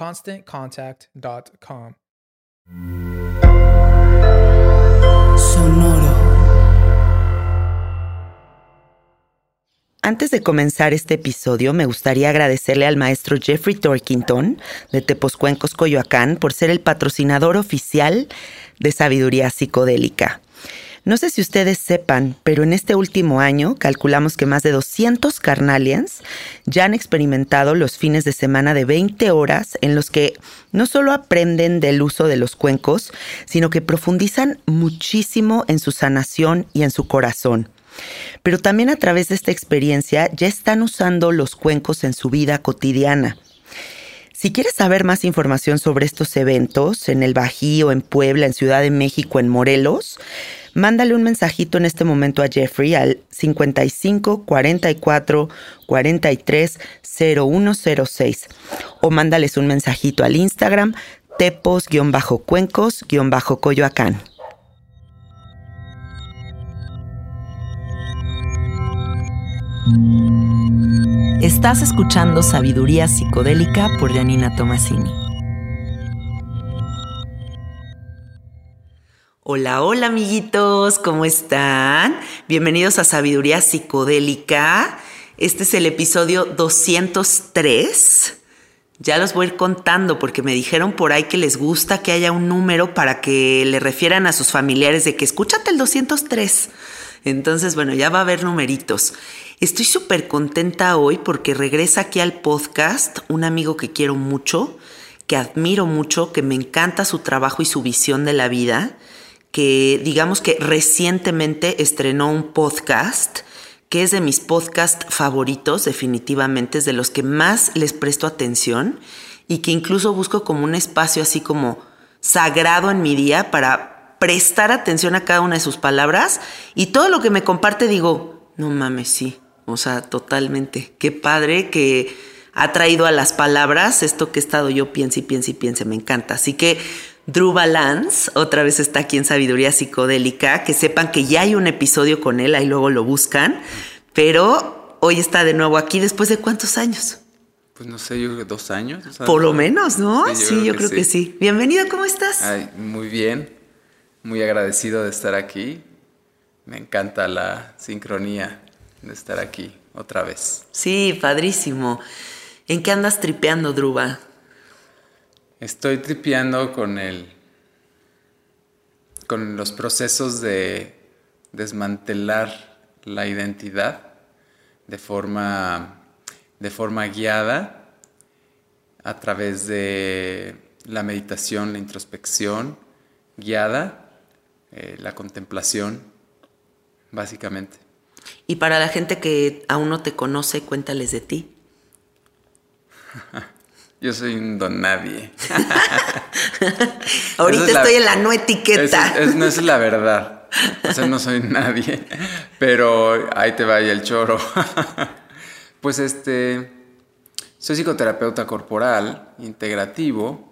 ConstantContact.com. Sonoro. Antes de comenzar este episodio, me gustaría agradecerle al maestro Jeffrey Torkington de Teposcuencos, Coyoacán, por ser el patrocinador oficial de Sabiduría Psicodélica. No sé si ustedes sepan, pero en este último año calculamos que más de 200 carnalians ya han experimentado los fines de semana de 20 horas en los que no solo aprenden del uso de los cuencos, sino que profundizan muchísimo en su sanación y en su corazón. Pero también a través de esta experiencia ya están usando los cuencos en su vida cotidiana. Si quieres saber más información sobre estos eventos en el Bajío, en Puebla, en Ciudad de México, en Morelos, mándale un mensajito en este momento a Jeffrey al 55 44 43 0106 o mándales un mensajito al Instagram tepos-cuencos-coyoacán. Estás escuchando Sabiduría Psicodélica por Janina Tomasini. Hola, hola amiguitos, ¿cómo están? Bienvenidos a Sabiduría Psicodélica. Este es el episodio 203. Ya los voy a ir contando porque me dijeron por ahí que les gusta que haya un número para que le refieran a sus familiares de que escúchate el 203. Entonces, bueno, ya va a haber numeritos. Estoy súper contenta hoy porque regresa aquí al podcast un amigo que quiero mucho, que admiro mucho, que me encanta su trabajo y su visión de la vida, que digamos que recientemente estrenó un podcast que es de mis podcasts favoritos, definitivamente, es de los que más les presto atención y que incluso busco como un espacio así como sagrado en mi día para prestar atención a cada una de sus palabras y todo lo que me comparte digo, no mames, sí, o sea, totalmente. Qué padre que ha traído a las palabras esto que he estado yo piense y piense y piense. Me encanta. Así que Drew Balance otra vez está aquí en Sabiduría Psicodélica. Que sepan que ya hay un episodio con él, ahí luego lo buscan. Pero hoy está de nuevo aquí después de cuántos años. Pues no sé, yo creo que dos años. Por lo menos, ¿no? Sí, yo, creo, que, sí. Bienvenido, ¿cómo estás? Ay, muy bien. Muy agradecido de estar aquí. Me encanta la sincronía de estar aquí otra vez. Sí, padrísimo. ¿En qué andas tripeando, Druba? Estoy tripeando con el con los procesos de desmantelar la identidad de forma de forma guiada a través de la meditación, la introspección guiada, eh, la contemplación, básicamente. Y para la gente que aún no te conoce, cuéntales de ti. Yo soy un don nadie. Ahorita estoy en la no etiqueta. no es la verdad. O sea, no soy nadie. Pero ahí te vaya el choro. pues este. Soy psicoterapeuta corporal, integrativo,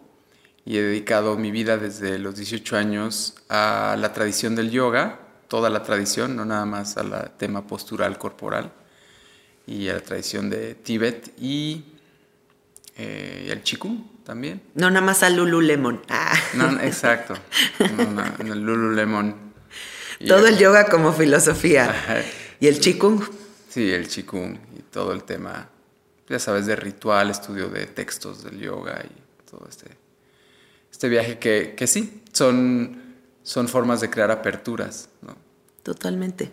y he dedicado mi vida desde los 18 años a la tradición del yoga, toda la tradición, no nada más al tema postural corporal, y a la tradición de Tíbet y eh, y el Chikung también. No, nada más al Lululemon. Ah. No, exacto. No, el Lululemon. todo el yoga como filosofía. ¿Y el Chikung? Sí, el Chikung y todo el tema, ya sabes, de ritual, estudio de textos del yoga y todo este, este viaje que, que sí, son, son formas de crear aperturas. ¿no? Totalmente.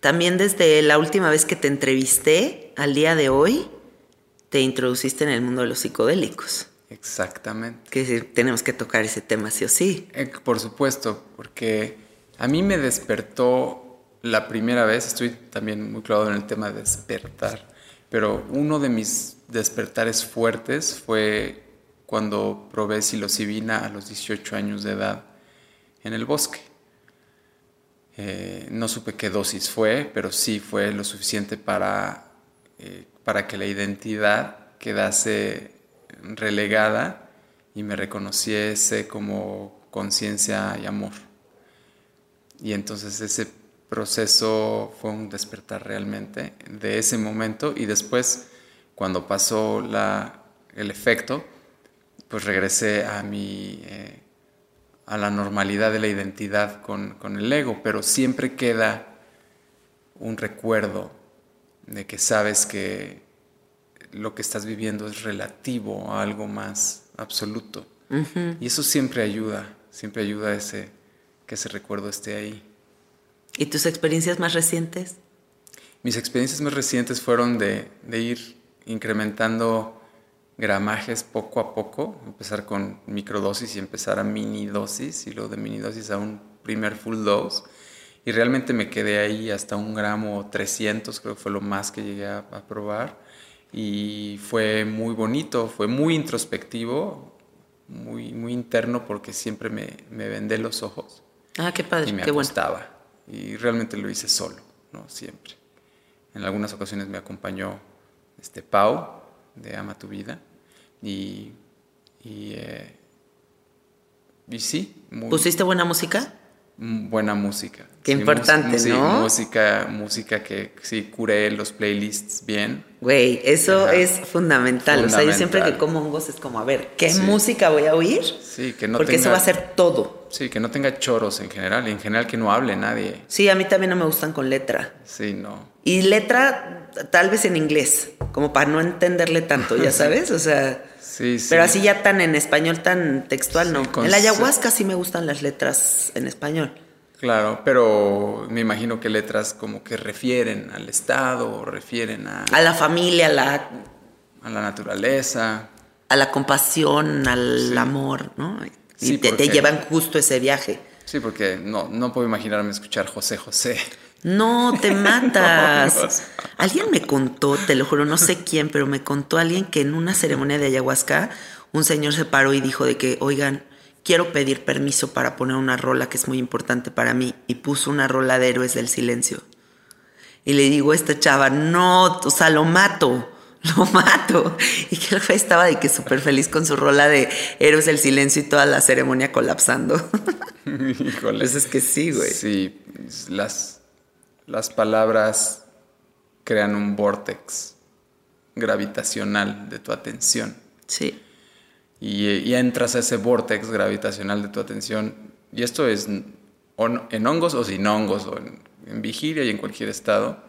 También desde la última vez que te entrevisté al día de hoy, te introduciste en el mundo de los psicodélicos. Exactamente. Que tenemos que tocar ese tema sí o sí. Eh, por supuesto, porque a mí me despertó la primera vez, estoy también muy clavado en el tema de despertar, pero uno de mis despertares fuertes fue cuando probé psilocibina a los 18 años de edad en el bosque. Eh, no supe qué dosis fue, pero sí fue lo suficiente para eh, para que la identidad quedase relegada y me reconociese como conciencia y amor. Y entonces ese proceso fue un despertar realmente de ese momento y después cuando pasó la, el efecto, pues regresé a mi... Eh, a la normalidad de la identidad con, con el ego, pero siempre queda un recuerdo de que sabes que lo que estás viviendo es relativo a algo más absoluto. Y eso siempre ayuda, siempre ayuda a ese, que ese recuerdo esté ahí. ¿Y tus experiencias más recientes? Mis experiencias más recientes fueron de, de ir incrementando gramajes poco a poco, empezar con microdosis y empezar a mini dosis y luego de mini dosis a un primer full dose y realmente me quedé ahí hasta un gramo 300, creo que fue lo más que llegué a, probar. Y fue muy bonito, fue muy introspectivo, muy, muy interno porque siempre me, me vendé los ojos. Ah, qué padre, y me qué acostaba. Y realmente lo hice solo, ¿no? Siempre. En algunas ocasiones me acompañó este Pau de Ama tu Vida y, y, eh, y sí. ¿Pusiste buena música? Buena música. Qué importante, ¿no? música, música que sí curé los playlists bien. Güey, eso es fundamental. O sea, yo siempre que como hongos es como, a ver, ¿qué música voy a oír? Sí, que no Porque eso va a ser todo. Sí, que no tenga choros en general y en general que no hable nadie. Sí, a mí también no me gustan con letra. Sí, no. Y letra tal vez en inglés, como para no entenderle tanto, ya sabes, o sea... Sí, sí. Pero así ya tan en español, tan textual, no. En la ayahuasca sí me gustan las letras en español. Claro, pero me imagino que letras como que refieren al Estado, refieren a... A la familia, a la... A la naturaleza. A la compasión, al amor, ¿no? Y te, te, llevan justo ese viaje. Sí, porque no, no puedo imaginarme escuchar José José. No, te matas. Alguien me contó, te lo juro, no sé quién, pero me contó alguien que en una ceremonia de ayahuasca un señor se paró y dijo de que, oigan, quiero pedir permiso para poner una rola que es muy importante para mí. Y puso una rola de Héroes del Silencio. Y le digo a esta chava, no, o sea, lo mato, lo mato. Y que el estaba de que súper feliz con su rola de Héroes del Silencio y toda la ceremonia colapsando. Híjole. Pues es que sí, güey. Sí, las las palabras crean un vortex gravitacional de tu atención. Sí. Y, entras a ese vortex gravitacional de tu atención. Y esto es en hongos o sin hongos, o en, vigilia y en cualquier estado.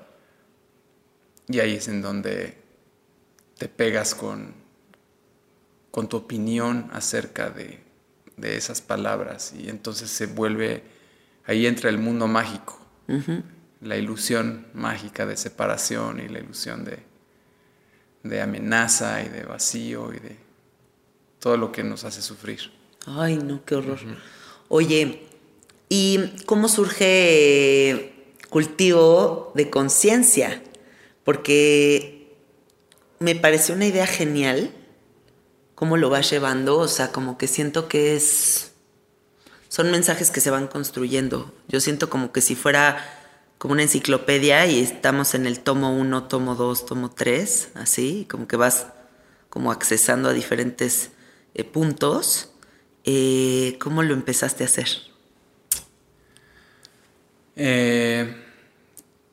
Y ahí es en donde te pegas con, con tu opinión acerca de, de esas palabras. Y entonces se vuelve, ahí entra el mundo mágico la ilusión mágica de separación y la ilusión de, de amenaza y de vacío y de todo lo que nos hace sufrir. Ay, no, qué horror. Oye, ¿y cómo surge cultivo de conciencia? Porque me pareció una idea genial cómo lo vas llevando, o sea, como que siento que es son mensajes que se van construyendo. Yo siento como que si fuera como una enciclopedia y estamos en el tomo 1, tomo 2, tomo 3, así, como que vas como accesando a diferentes eh, puntos. Eh, ¿Cómo lo empezaste a hacer? Eh,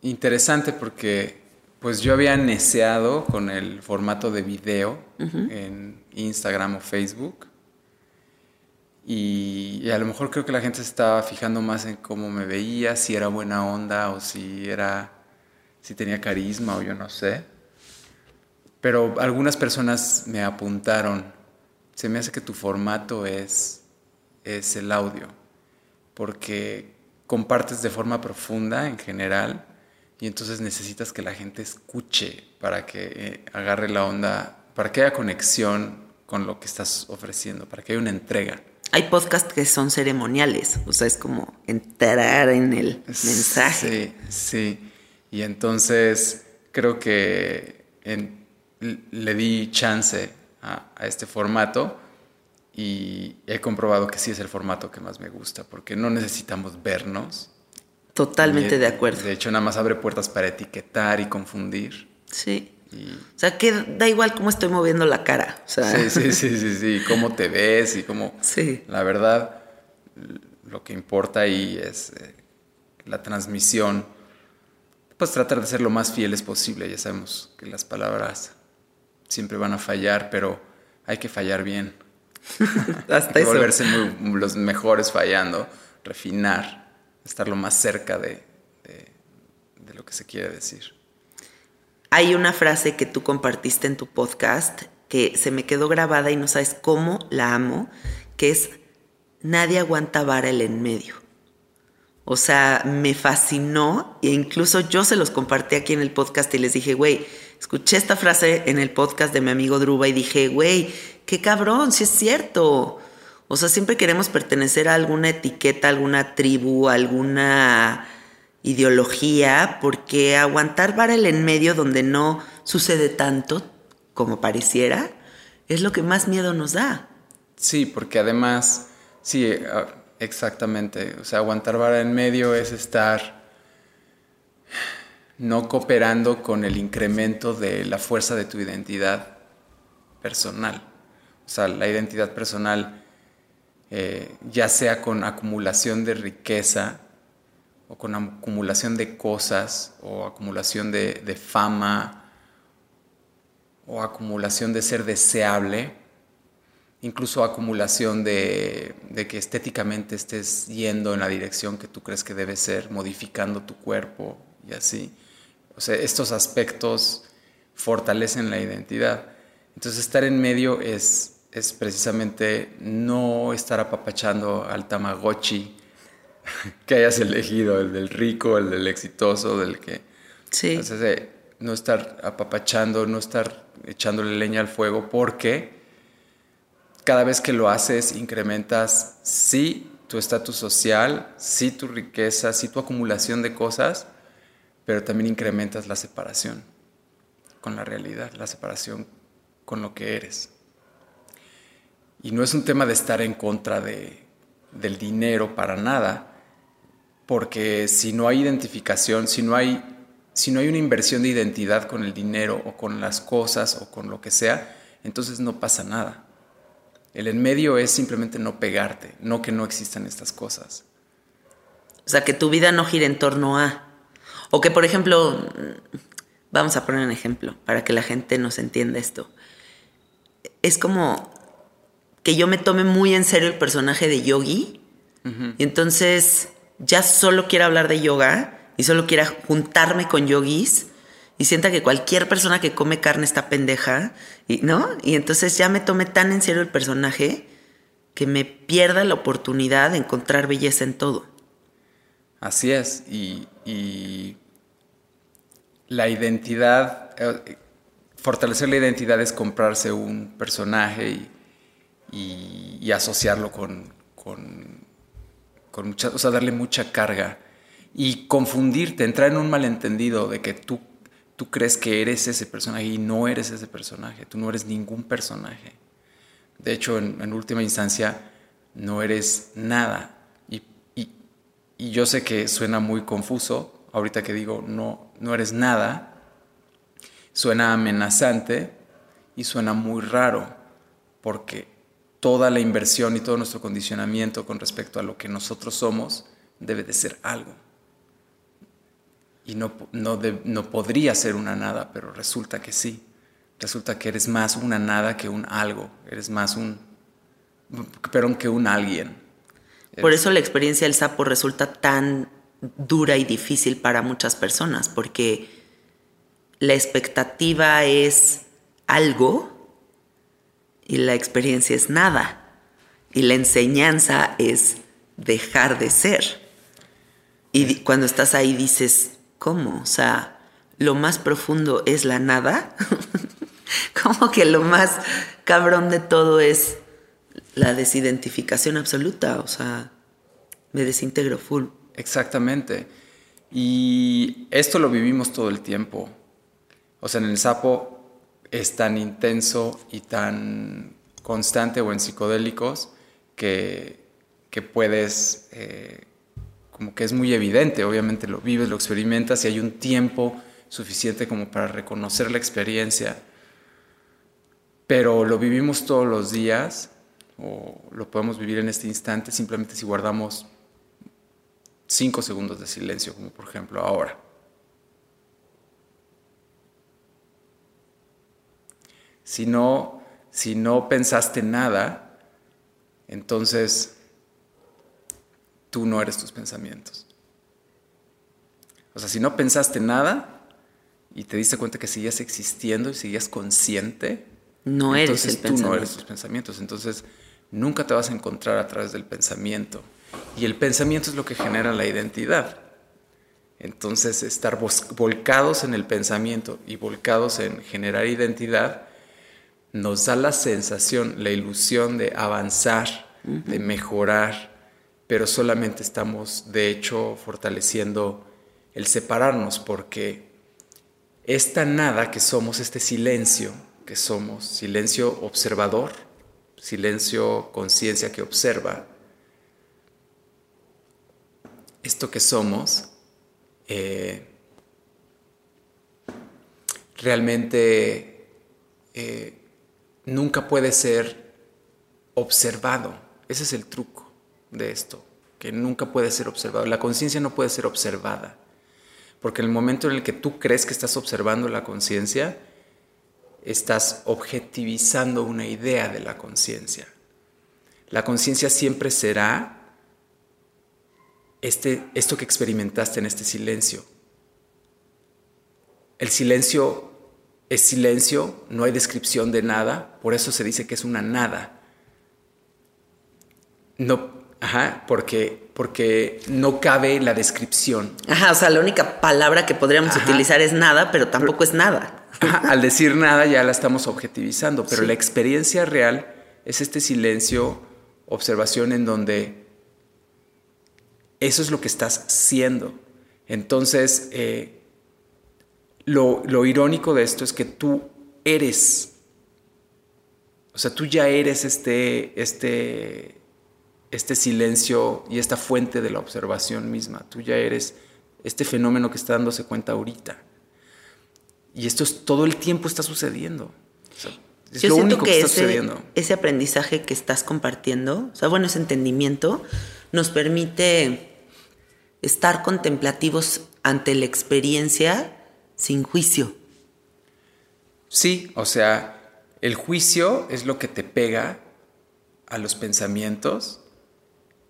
interesante porque pues yo había neceado con el formato de video en Instagram o Facebook y, a lo mejor creo que la gente se estaba fijando más en cómo me veía, si era buena onda o si era, si tenía carisma o yo no sé. Pero algunas personas me apuntaron, se me hace que tu formato es, es el audio, porque compartes de forma profunda en general y entonces necesitas que la gente escuche para que eh, agarre la onda, para que haya conexión con lo que estás ofreciendo, para que haya una entrega hay podcasts que son ceremoniales, o sea, es como entrar en el mensaje. Sí, sí. Y entonces creo que le di chance a, este formato y he comprobado que sí es el formato que más me gusta, porque no necesitamos vernos. Totalmente de acuerdo. De hecho, nada más abre puertas para etiquetar y confundir. Sí. O sea, que da igual cómo estoy moviendo la cara. Sí, sí, sí, sí, sí, cómo te ves y cómo... Sí. La verdad, lo que importa ahí es eh, la transmisión. Pues tratar de ser lo más fieles posible. Ya sabemos que las palabras siempre van a fallar, pero hay que fallar bien. Hasta hay que volverse los mejores fallando, refinar, estar lo más cerca de lo que se quiere decir. Hay una frase que tú compartiste en tu podcast que se me quedó grabada y no sabes cómo la amo, que es nadie aguanta vara el en medio. O sea, me fascinó e incluso yo se los compartí aquí en el podcast y les dije, güey, escuché esta frase en el podcast de mi amigo Druba y dije, güey, qué cabrón, si es cierto. O sea, siempre queremos pertenecer a alguna etiqueta, alguna tribu, alguna ideología, porque aguantar para el en medio donde no sucede tanto como pareciera, es lo que más miedo nos da. Sí, porque además, sí, ah, exactamente, o sea, aguantar vara en medio es estar no cooperando con el incremento de la fuerza de tu identidad personal. O sea, la identidad personal, eh, ya sea con acumulación de riqueza, o con acumulación de cosas, o acumulación de, fama, o acumulación de ser deseable, incluso acumulación de, que estéticamente estés yendo en la dirección que tú crees que debe ser, modificando tu cuerpo y así. O sea, estos aspectos fortalecen la identidad. Entonces estar en medio es, es precisamente no estar apapachando al tamagotchi que hayas elegido, el del rico, el del exitoso, del que... Sí. Entonces, no estar apapachando, no estar echándole leña al fuego, porque cada vez que lo haces incrementas, sí, tu estatus social, sí, tu riqueza, sí, tu acumulación de cosas, pero también incrementas la separación con la realidad, la separación con lo que eres. Y no es un tema de estar en contra de, del dinero para nada, porque si no hay identificación, si no hay, si no hay una inversión de identidad con el dinero o con las cosas o con lo que sea, entonces no pasa nada. El en medio es simplemente no pegarte, no que no existan estas cosas. O sea, que tu vida no gire en torno a... O que, por ejemplo, vamos a poner un ejemplo para que la gente nos entienda esto. Es como que yo me tome muy en serio el personaje de Yogi y entonces ya solo quiera hablar de yoga y solo quiera juntarme con yogis y sienta que cualquier persona que come carne está pendeja, y, ¿no? Y entonces ya me tomé tan en serio el personaje que me pierda la oportunidad de encontrar belleza en todo. Así es, y, y la identidad, eh, fortalecer la identidad es comprarse un personaje y, asociarlo con, con, mucha, o sea, darle mucha carga y confundirte, entrar en un malentendido de que tú, tú crees que eres ese personaje y no eres ese personaje, tú no eres ningún personaje. De hecho, en, última instancia, no eres nada. Y, y, y yo sé que suena muy confuso, ahorita que digo no, no eres nada, suena amenazante y suena muy raro, porque toda la inversión y todo nuestro condicionamiento con respecto a lo que nosotros somos debe de ser algo. Y no, no, no podría ser una nada, pero resulta que sí. Resulta que eres más una nada que un algo, eres más un, pero que un alguien. Por eso la experiencia del sapo resulta tan dura y difícil para muchas personas, porque la expectativa es algo y la experiencia es nada. Y la enseñanza es dejar de ser. Y cuando estás ahí dices, ¿cómo? O sea, lo más profundo es la nada. Como que lo más cabrón de todo es la desidentificación absoluta. O sea, me desintegro full. Exactamente. Y esto lo vivimos todo el tiempo. O sea, en el sapo es tan intenso y tan constante o en psicodélicos que, que puedes, eh, como que es muy evidente, obviamente lo vives, lo experimentas y hay un tiempo suficiente como para reconocer la experiencia, pero lo vivimos todos los días o lo podemos vivir en este instante simplemente si guardamos cinco segundos de silencio, como por ejemplo ahora. Si no, si no pensaste nada, entonces tú no eres tus pensamientos. O sea, si no pensaste nada y te diste cuenta que seguías existiendo y seguías consciente, no eres entonces tú no eres tus pensamientos. Entonces nunca te vas a encontrar a través del pensamiento. Y el pensamiento es lo que genera la identidad. Entonces, estar volcados en el pensamiento y volcados en generar identidad nos da la sensación, la ilusión de avanzar, de mejorar, pero solamente estamos, de hecho, fortaleciendo el separarnos porque esta nada que somos, este silencio que somos, silencio observador, silencio conciencia que observa, esto que somos eh, realmente eh, nunca puede ser observado. Ese es el truco de esto, que nunca puede ser observado. La conciencia no puede ser observada, porque en el momento en el que tú crees que estás observando la conciencia, estás objetivizando una idea de la conciencia. La conciencia siempre será este, esto que experimentaste en este silencio. El silencio es silencio, no hay descripción de nada, por eso se dice que es una nada. No, ajá, porque, porque no cabe la descripción. Ajá, o sea, la única palabra que podríamos utilizar es nada, pero tampoco es nada. al decir nada ya la estamos objetivizando, pero la experiencia real es este silencio, observación en donde eso es lo que estás siendo. Entonces, eh, lo, irónico de esto es que tú eres, o sea, tú ya eres este, este, este silencio y esta fuente de la observación misma. Tú ya eres este fenómeno que está dándose cuenta ahorita. Y esto es, todo el tiempo está sucediendo. es lo único que, está sucediendo. Ese aprendizaje que estás compartiendo, o sea, bueno, ese entendimiento, nos permite estar contemplativos ante la experiencia sin juicio. Sí, o sea, el juicio es lo que te pega a los pensamientos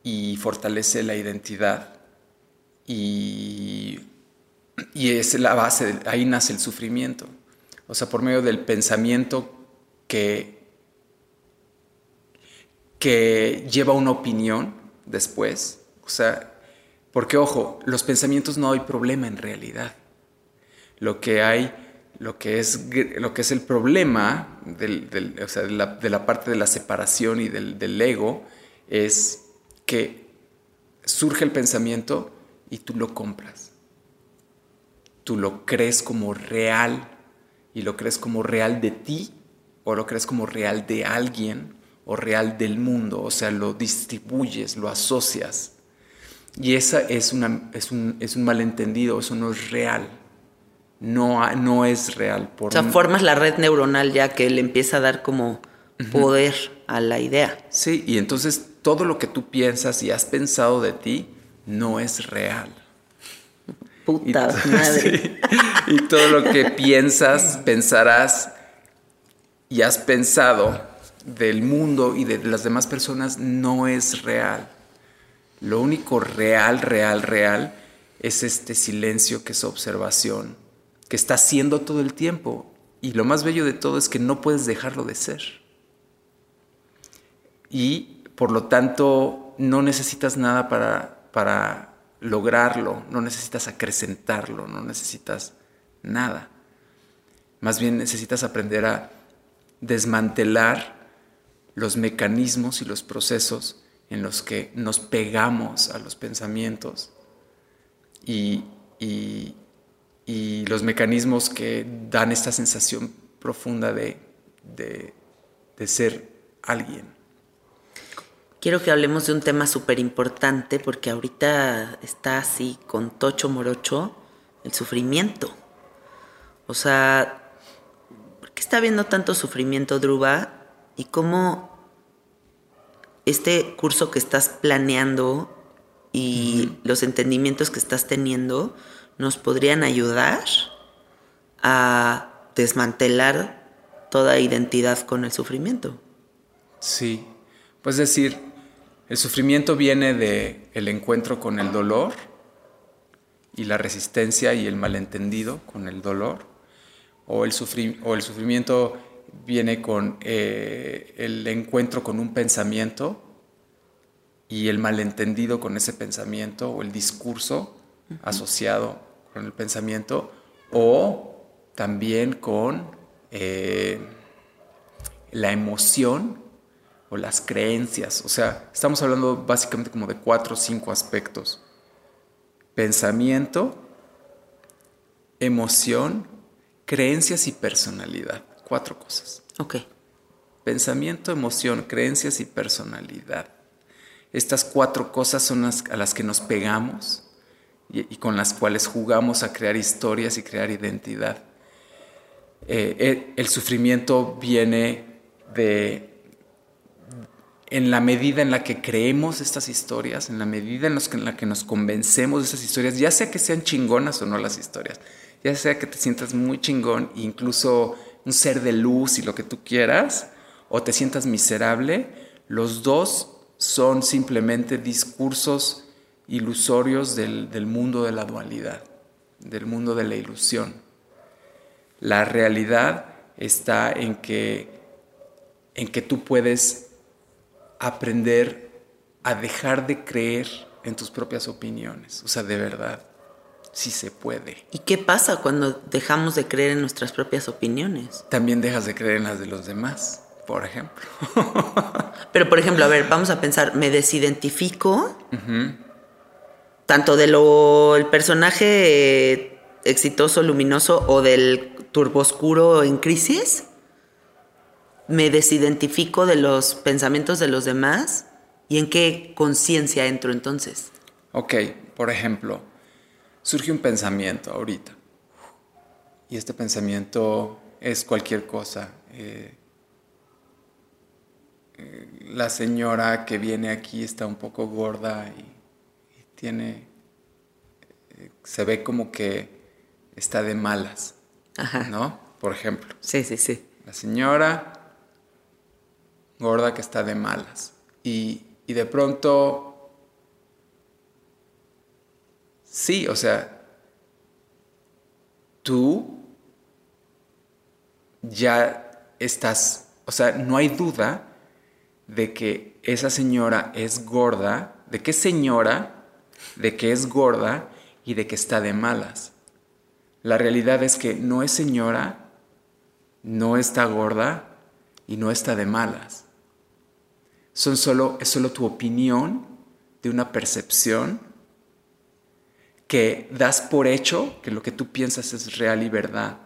y fortalece la identidad. Y, y es la base, ahí nace el sufrimiento. O sea, por medio del pensamiento que, que lleva una opinión después. O sea, porque ojo, los pensamientos no hay problema en realidad. Lo que hay lo que es, lo que es el problema de, la, parte de la separación y del, ego es que surge el pensamiento y tú lo compras. Tú lo crees como real y lo crees como real de ti o lo crees como real de alguien o real del mundo, o sea, lo distribuyes, lo asocias. Y esa es, es, un, es un malentendido, eso no es real no, no es real. Por o sea, formas la red neuronal ya que le empieza a dar como poder a la idea. Sí, y entonces todo lo que tú piensas y has pensado de ti no es real. Puta madre. y todo lo que piensas, pensarás y has pensado del mundo y de las demás personas no es real. Lo único real, real, real es este silencio que es observación que está siendo todo el tiempo. Y lo más bello de todo es que no puedes dejarlo de ser. Y por lo tanto no necesitas nada para, para lograrlo, no necesitas acrecentarlo, no necesitas nada. Más bien necesitas aprender a desmantelar los mecanismos y los procesos en los que nos pegamos a los pensamientos y, y, y los mecanismos que dan esta sensación profunda de, de, ser alguien. Quiero que hablemos de un tema súper importante porque ahorita está así con tocho morocho el sufrimiento. O sea, ¿por qué está habiendo tanto sufrimiento, Druba? Y cómo este curso que estás planeando y los entendimientos que estás teniendo nos podrían ayudar a desmantelar toda identidad con el sufrimiento. Sí, pues decir, el sufrimiento viene de el encuentro con el dolor y la resistencia y el malentendido con el dolor, o el, o el sufrimiento viene con eh, el encuentro con un pensamiento y el malentendido con ese pensamiento o el discurso asociado con el pensamiento o también con eh, la emoción o las creencias. O sea, estamos hablando básicamente como de cuatro o cinco aspectos. Pensamiento, emoción, creencias y personalidad. Cuatro cosas. Ok. Pensamiento, emoción, creencias y personalidad. Estas cuatro cosas son las a las que nos pegamos y, con las cuales jugamos a crear historias y crear identidad. Eh, eh, el sufrimiento viene de, en la medida en la que creemos estas historias, en la medida en, en la que nos convencemos de esas historias, ya sea que sean chingonas o no las historias, ya sea que te sientas muy chingón, incluso un ser de luz y lo que tú quieras, o te sientas miserable, los dos son simplemente discursos ilusorios del, mundo de la dualidad, del mundo de la ilusión. La realidad está en que, en que tú puedes aprender a dejar de creer en tus propias opiniones, o sea, de verdad, sí se puede. ¿Y qué pasa cuando dejamos de creer en nuestras propias opiniones? También dejas de creer en las de los demás, por ejemplo. Pero, por ejemplo, a ver, vamos a pensar, me desidentifico tanto de lo el personaje eh, exitoso, luminoso o del turboscuro en crisis, me desidentifico de los pensamientos de los demás y en qué conciencia entro entonces. Ok, por ejemplo, surge un pensamiento ahorita y este pensamiento es cualquier cosa. Eh, eh, la señora que viene aquí está un poco gorda y tiene, eh, se ve como que está de malas, ¿no? Por ejemplo. Sí, sí, sí. La señora gorda que está de malas. Y, y de pronto, sí, o sea, tú ya estás, o sea, no hay duda de que esa señora es gorda, de qué señora de que es gorda y de que está de malas. La realidad es que no es señora, no está gorda y no está de malas. Son solo, es solo tu opinión de una percepción que das por hecho que lo que tú piensas es real y verdad.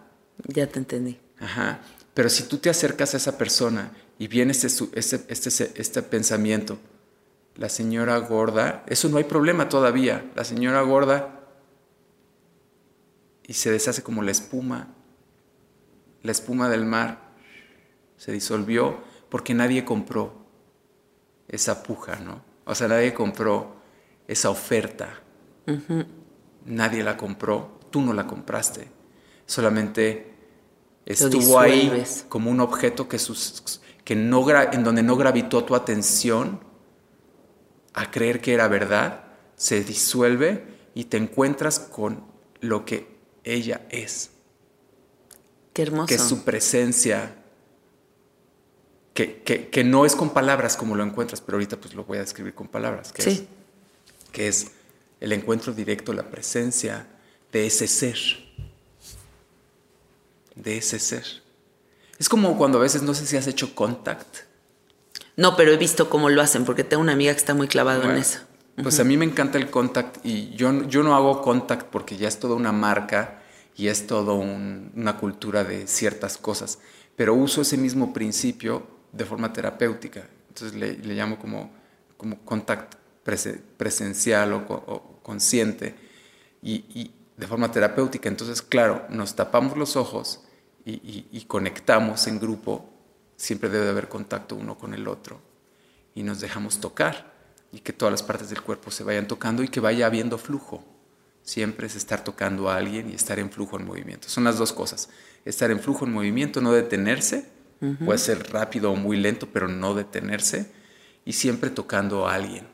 Ya te entendí. Ajá. Pero si tú te acercas a esa persona y viene este, este, este, este, pensamiento, la señora gorda, eso no hay problema todavía. La señora gorda y se deshace como la espuma, la espuma del mar se disolvió porque nadie compró esa puja, ¿no? O sea, nadie compró esa oferta. Nadie la compró, tú no la compraste. Solamente estuvo ahí como un objeto que, sus, que no, en donde no gravitó tu atención a creer que era verdad, se disuelve y te encuentras con lo que ella es. Qué hermoso. Que su presencia, que, que, no es con palabras como lo encuentras, pero ahorita pues lo voy a describir con palabras. Que sí. Es, que es el encuentro directo, la presencia de ese ser. De ese ser. Es como cuando a veces no sé si has hecho contact. No, pero he visto cómo lo hacen, porque tengo una amiga que está muy clavada en eso. Pues a mí me encanta el contact y yo, yo no hago contact porque ya es toda una marca y es toda una cultura de ciertas cosas, pero uso ese mismo principio de forma terapéutica. Entonces le, llamo como, como contact presencial o, consciente y, de forma terapéutica. Entonces, claro, nos tapamos los ojos y, y conectamos en grupo. Siempre debe haber contacto uno con el otro y nos dejamos tocar y que todas las partes del cuerpo se vayan tocando y que vaya habiendo flujo. Siempre es estar tocando a alguien y estar en flujo en movimiento. Son las dos cosas. Estar en flujo en movimiento, no detenerse. Puede ser rápido o muy lento, pero no detenerse. Y siempre tocando a alguien.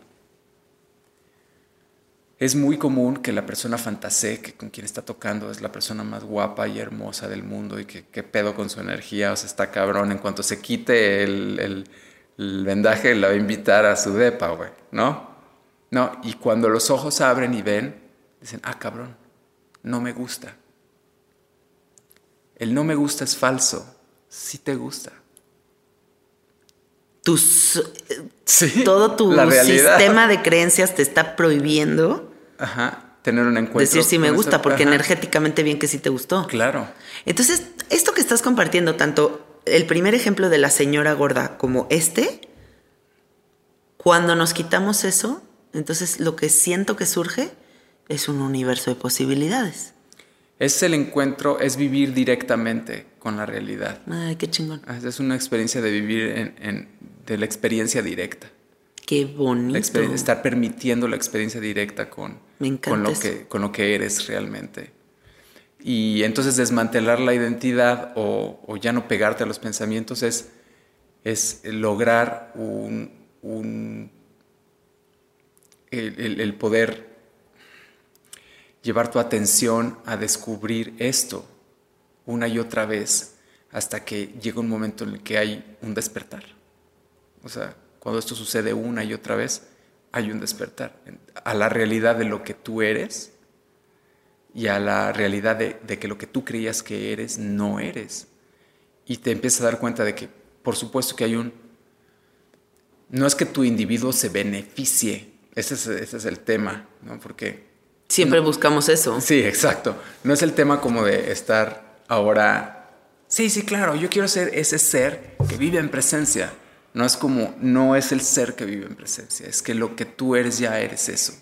Es muy común que la persona fantasee que con quien está tocando es la persona más guapa y hermosa del mundo y que, pedo con su energía, o sea, está cabrón. En cuanto se quite el el vendaje la va a invitar a su depa, güey, ¿no? No, y cuando los ojos abren y ven, dicen, ah, cabrón, no me gusta. El no me gusta es falso, sí te gusta. Tus, todo tu sistema de creencias te está prohibiendo Ajá, tener un encuentro. Decir si me gusta, porque energéticamente bien que sí te gustó. Claro. Entonces, esto que estás compartiendo, tanto el primer ejemplo de la señora gorda como este, cuando nos quitamos eso, entonces lo que siento que surge es un universo de posibilidades. Es el encuentro, es vivir directamente con la realidad. Ay, qué chingón. Es una experiencia de vivir en, de la experiencia directa. Qué bonito. estar permitiendo la experiencia directa con, con, lo que, con lo que eres realmente. Y entonces desmantelar la identidad o, ya no pegarte a los pensamientos es, es lograr un, el, poder llevar tu atención a descubrir esto una y otra vez hasta que llega un momento en el que hay un despertar. O sea, cuando esto sucede una y otra vez, hay un despertar a la realidad de lo que tú eres y a la realidad de, que lo que tú creías que eres no eres. Y te empiezas a dar cuenta de que, por supuesto que hay un... No es que tu individuo se beneficie, ese es, ese es el tema, ¿no? Porque... Siempre buscamos eso. Sí, exacto. No es el tema como de estar ahora... Sí, sí, claro, yo quiero ser ese ser que vive en presencia. No es como, no es el ser que vive en presencia, es que lo que tú eres ya eres eso.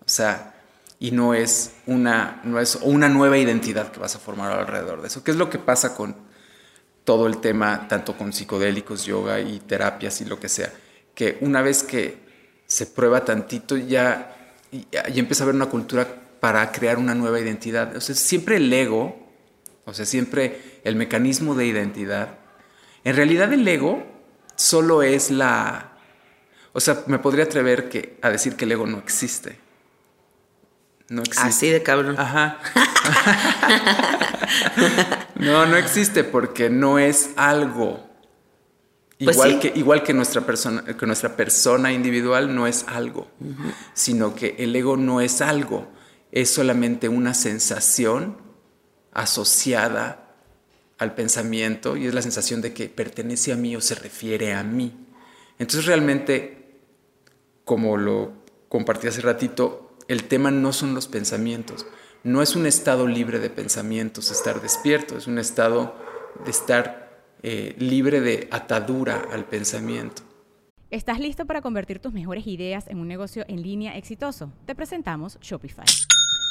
O sea, y no es una, no es una nueva identidad que vas a formar alrededor de eso. ¿Qué es lo que pasa con todo el tema, tanto con psicodélicos, yoga y terapias y lo que sea? Que una vez que se prueba tantito ya, ya, empieza a haber una cultura para crear una nueva identidad. O sea, siempre el ego, o sea, siempre el mecanismo de identidad, en realidad el ego solo es la... O sea, me podría atrever que, a decir que el ego no existe no existe. Así de cabrón. Ajá. no, no existe porque no es algo. Pues igual, que, igual que, nuestra persona, que nuestra persona individual no es algo, sino que el ego no es algo, es solamente una sensación asociada al pensamiento y es la sensación de que pertenece a mí o se refiere a mí. Entonces realmente, como lo compartí hace ratito, el tema no son los pensamientos, no es un estado libre de pensamientos, estar despierto, es un estado de estar eh, libre de atadura al pensamiento. ¿Estás listo para convertir tus mejores ideas en un negocio en línea exitoso? Te presentamos Shopify.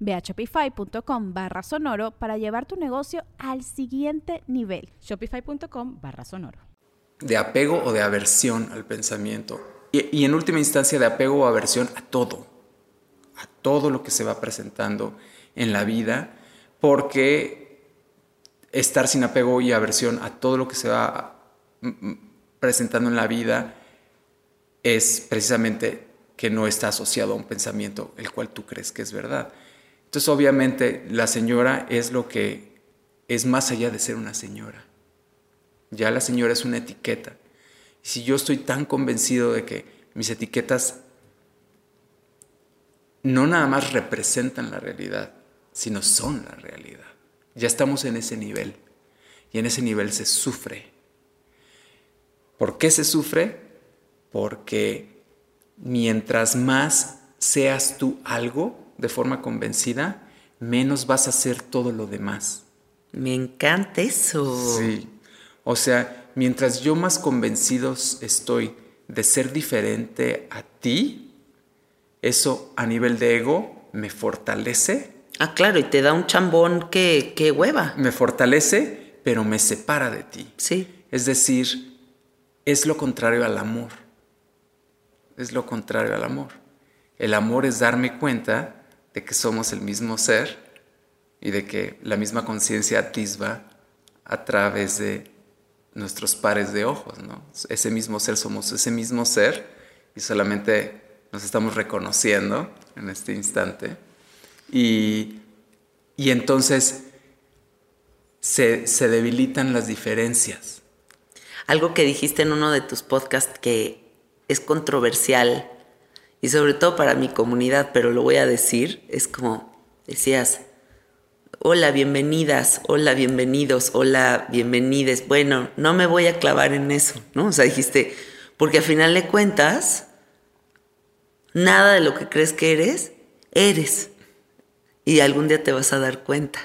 Ve a shopify.com barra sonoro para llevar tu negocio al siguiente nivel. Shopify.com barra sonoro. De apego o de aversión al pensamiento. Y, y en última instancia de apego o aversión a todo. A todo lo que se va presentando en la vida. Porque estar sin apego y aversión a todo lo que se va mm, mm, presentando en la vida es precisamente que no está asociado a un pensamiento el cual tú crees que es verdad. Entonces obviamente la señora es lo que es más allá de ser una señora. Ya la señora es una etiqueta. Y si yo estoy tan convencido de que mis etiquetas no nada más representan la realidad, sino son la realidad. Ya estamos en ese nivel. Y en ese nivel se sufre. ¿Por qué se sufre? Porque mientras más seas tú algo de forma convencida, menos vas a hacer todo lo demás. Me encanta eso. Sí. O sea, mientras yo más convencido estoy de ser diferente a ti, eso a nivel de ego me fortalece. Ah, claro, y te da un chambón que, que hueva. Me fortalece, pero me separa de ti. Sí. Es decir, es lo contrario al amor es lo contrario al amor. El amor es darme cuenta de que somos el mismo ser y de que la misma conciencia atisba a través de nuestros pares de ojos, ¿no? Ese mismo ser somos ese mismo ser y solamente nos estamos reconociendo en este instante. Y, y entonces se, se debilitan las diferencias. Algo que dijiste en uno de tus podcasts que es controversial y sobre todo para mi comunidad, pero lo voy a decir, es como decías, hola, bienvenidas, hola, bienvenidos, hola, bienvenides. Bueno, no me voy a clavar en eso, ¿no? O sea, dijiste, porque al final de cuentas, nada de lo que crees que eres, eres. Y algún día te vas a dar cuenta.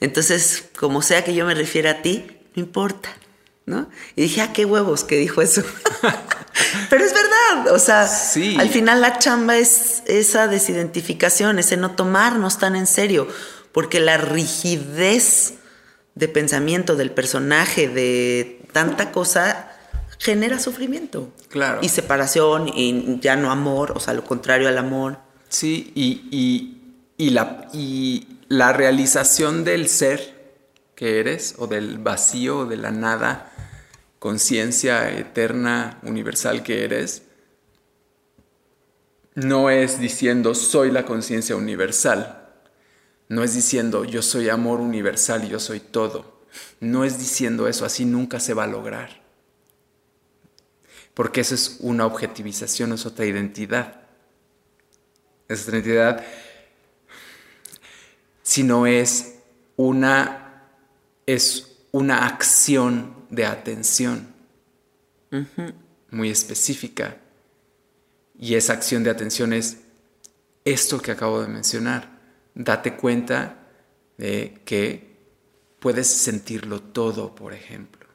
Entonces, como sea que yo me refiera a ti, no importa, ¿no? Y dije, ah, qué huevos que dijo eso. Pero es verdad, o sea, al final la chamba es esa desidentificación, ese no tomarnos tan en serio, porque la rigidez de pensamiento del personaje, de tanta cosa, genera sufrimiento. Claro. Y separación, y ya no amor, o sea, lo contrario al amor. Sí, y, la, y la realización del ser que eres, o del vacío, o de la nada, conciencia eterna, universal que eres, no es diciendo soy la conciencia universal, no es diciendo yo soy amor universal y yo soy todo, no es diciendo eso, así nunca se va a lograr, porque eso es una objetivización, es otra identidad, es otra identidad, sino es una, es una acción de atención muy específica. Y esa acción de atención es esto que acabo de mencionar. Date cuenta de que puedes sentirlo todo, por ejemplo.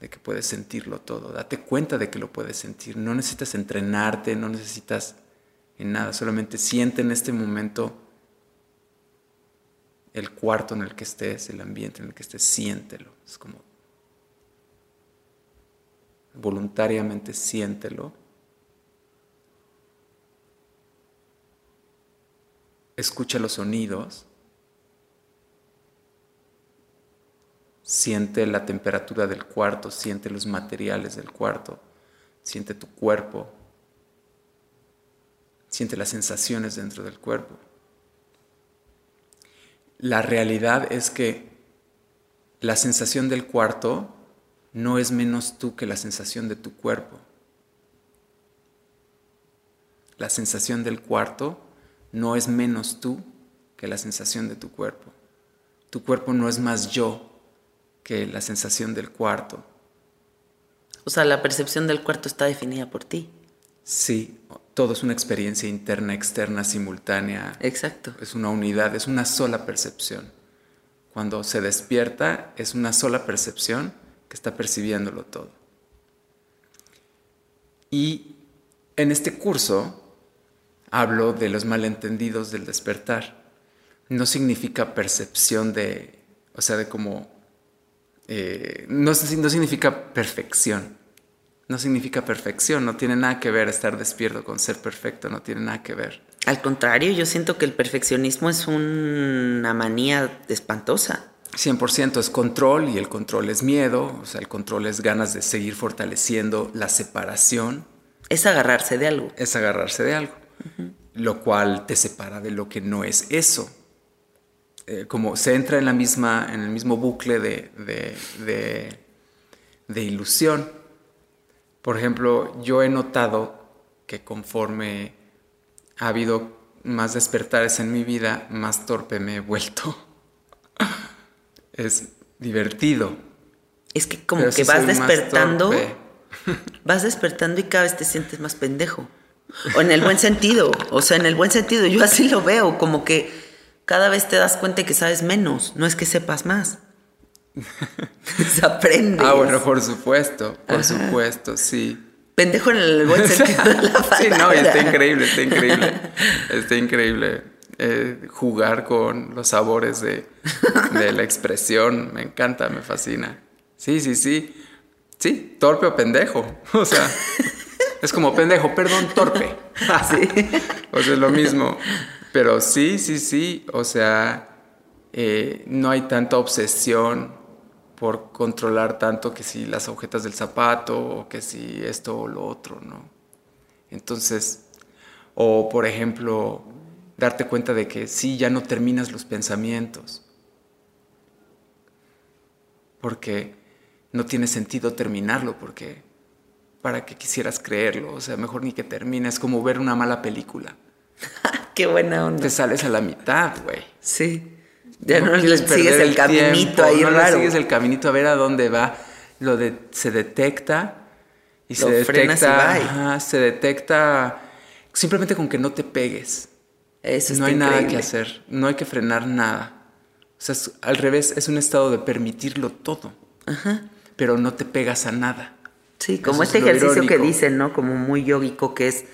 De que puedes sentirlo todo. Date cuenta de que lo puedes sentir. No necesitas entrenarte, no necesitas en nada. Solamente siente en este momento el cuarto en el que estés, el ambiente en el que estés, siéntelo. Es como voluntariamente siéntelo. Escucha los sonidos. Siente la temperatura del cuarto, siente los materiales del cuarto, siente tu cuerpo, siente las sensaciones dentro del cuerpo. La realidad es que la sensación del cuarto no es menos tú que la sensación de tu cuerpo. La sensación del cuarto no es menos tú que la sensación de tu cuerpo. Tu cuerpo no es más yo que la sensación del cuarto. O sea, la percepción del cuarto está definida por ti. Sí, todo es una experiencia interna, externa, simultánea. Exacto. Es una unidad, es una sola percepción. Cuando se despierta, es una sola percepción que está percibiéndolo todo. Y en este curso hablo de los malentendidos del despertar. No significa percepción de, o sea, de como, eh, no, no significa perfección. No significa perfección, no tiene nada que ver estar despierto con ser perfecto, no tiene nada que ver. Al contrario, yo siento que el perfeccionismo es una manía espantosa. 100% es control y el control es miedo, o sea, el control es ganas de seguir fortaleciendo la separación. Es agarrarse de algo. Es agarrarse de algo, lo cual te separa de lo que no es eso. Eh, como se entra en, la misma, en el mismo bucle de, de, de ilusión. Por ejemplo, yo he notado que conforme ha habido más despertares en mi vida, más torpe me he vuelto es divertido. Es que como que vas despertando, vas despertando y cada vez te sientes más pendejo. O en el buen sentido, o sea, en el buen sentido, yo así lo veo, como que cada vez te das cuenta que sabes menos, no es que sepas más. Aprendes. Ah, bueno, por supuesto, por supuesto, sí. Pendejo en el buen sentido de la palabra. Sí, no, está increíble, está increíble. Está increíble. Eh, jugar con los sabores de, la expresión. Me encanta, me fascina. Sí, sí, sí. Sí, torpe o pendejo. O sea, es como pendejo, perdón, torpe. O sea, es lo mismo. Pero sí, sí, sí. O sea, eh, no hay tanta obsesión por controlar tanto que si las agujetas del zapato o que si esto o lo otro, ¿no? Entonces, o por ejemplo, darte cuenta de que sí, ya no terminas los pensamientos. Porque no tiene sentido terminarlo, porque para que quisieras creerlo, o sea, mejor ni que termines, como ver una mala película. Qué buena onda. Te sales a la mitad, güey. Sí. Ya no, le sigues el, caminito ahí no raro. No sigues el caminito a ver a dónde va. Lo de, se detecta y se detecta, se detecta simplemente con que no te pegues no hay nada que hacer, no hay que frenar nada. O sea, al revés, es un estado de permitirlo todo, pero no te pegas a nada. Sí, como este ejercicio que dicen, ¿no? Como muy yógico, que es,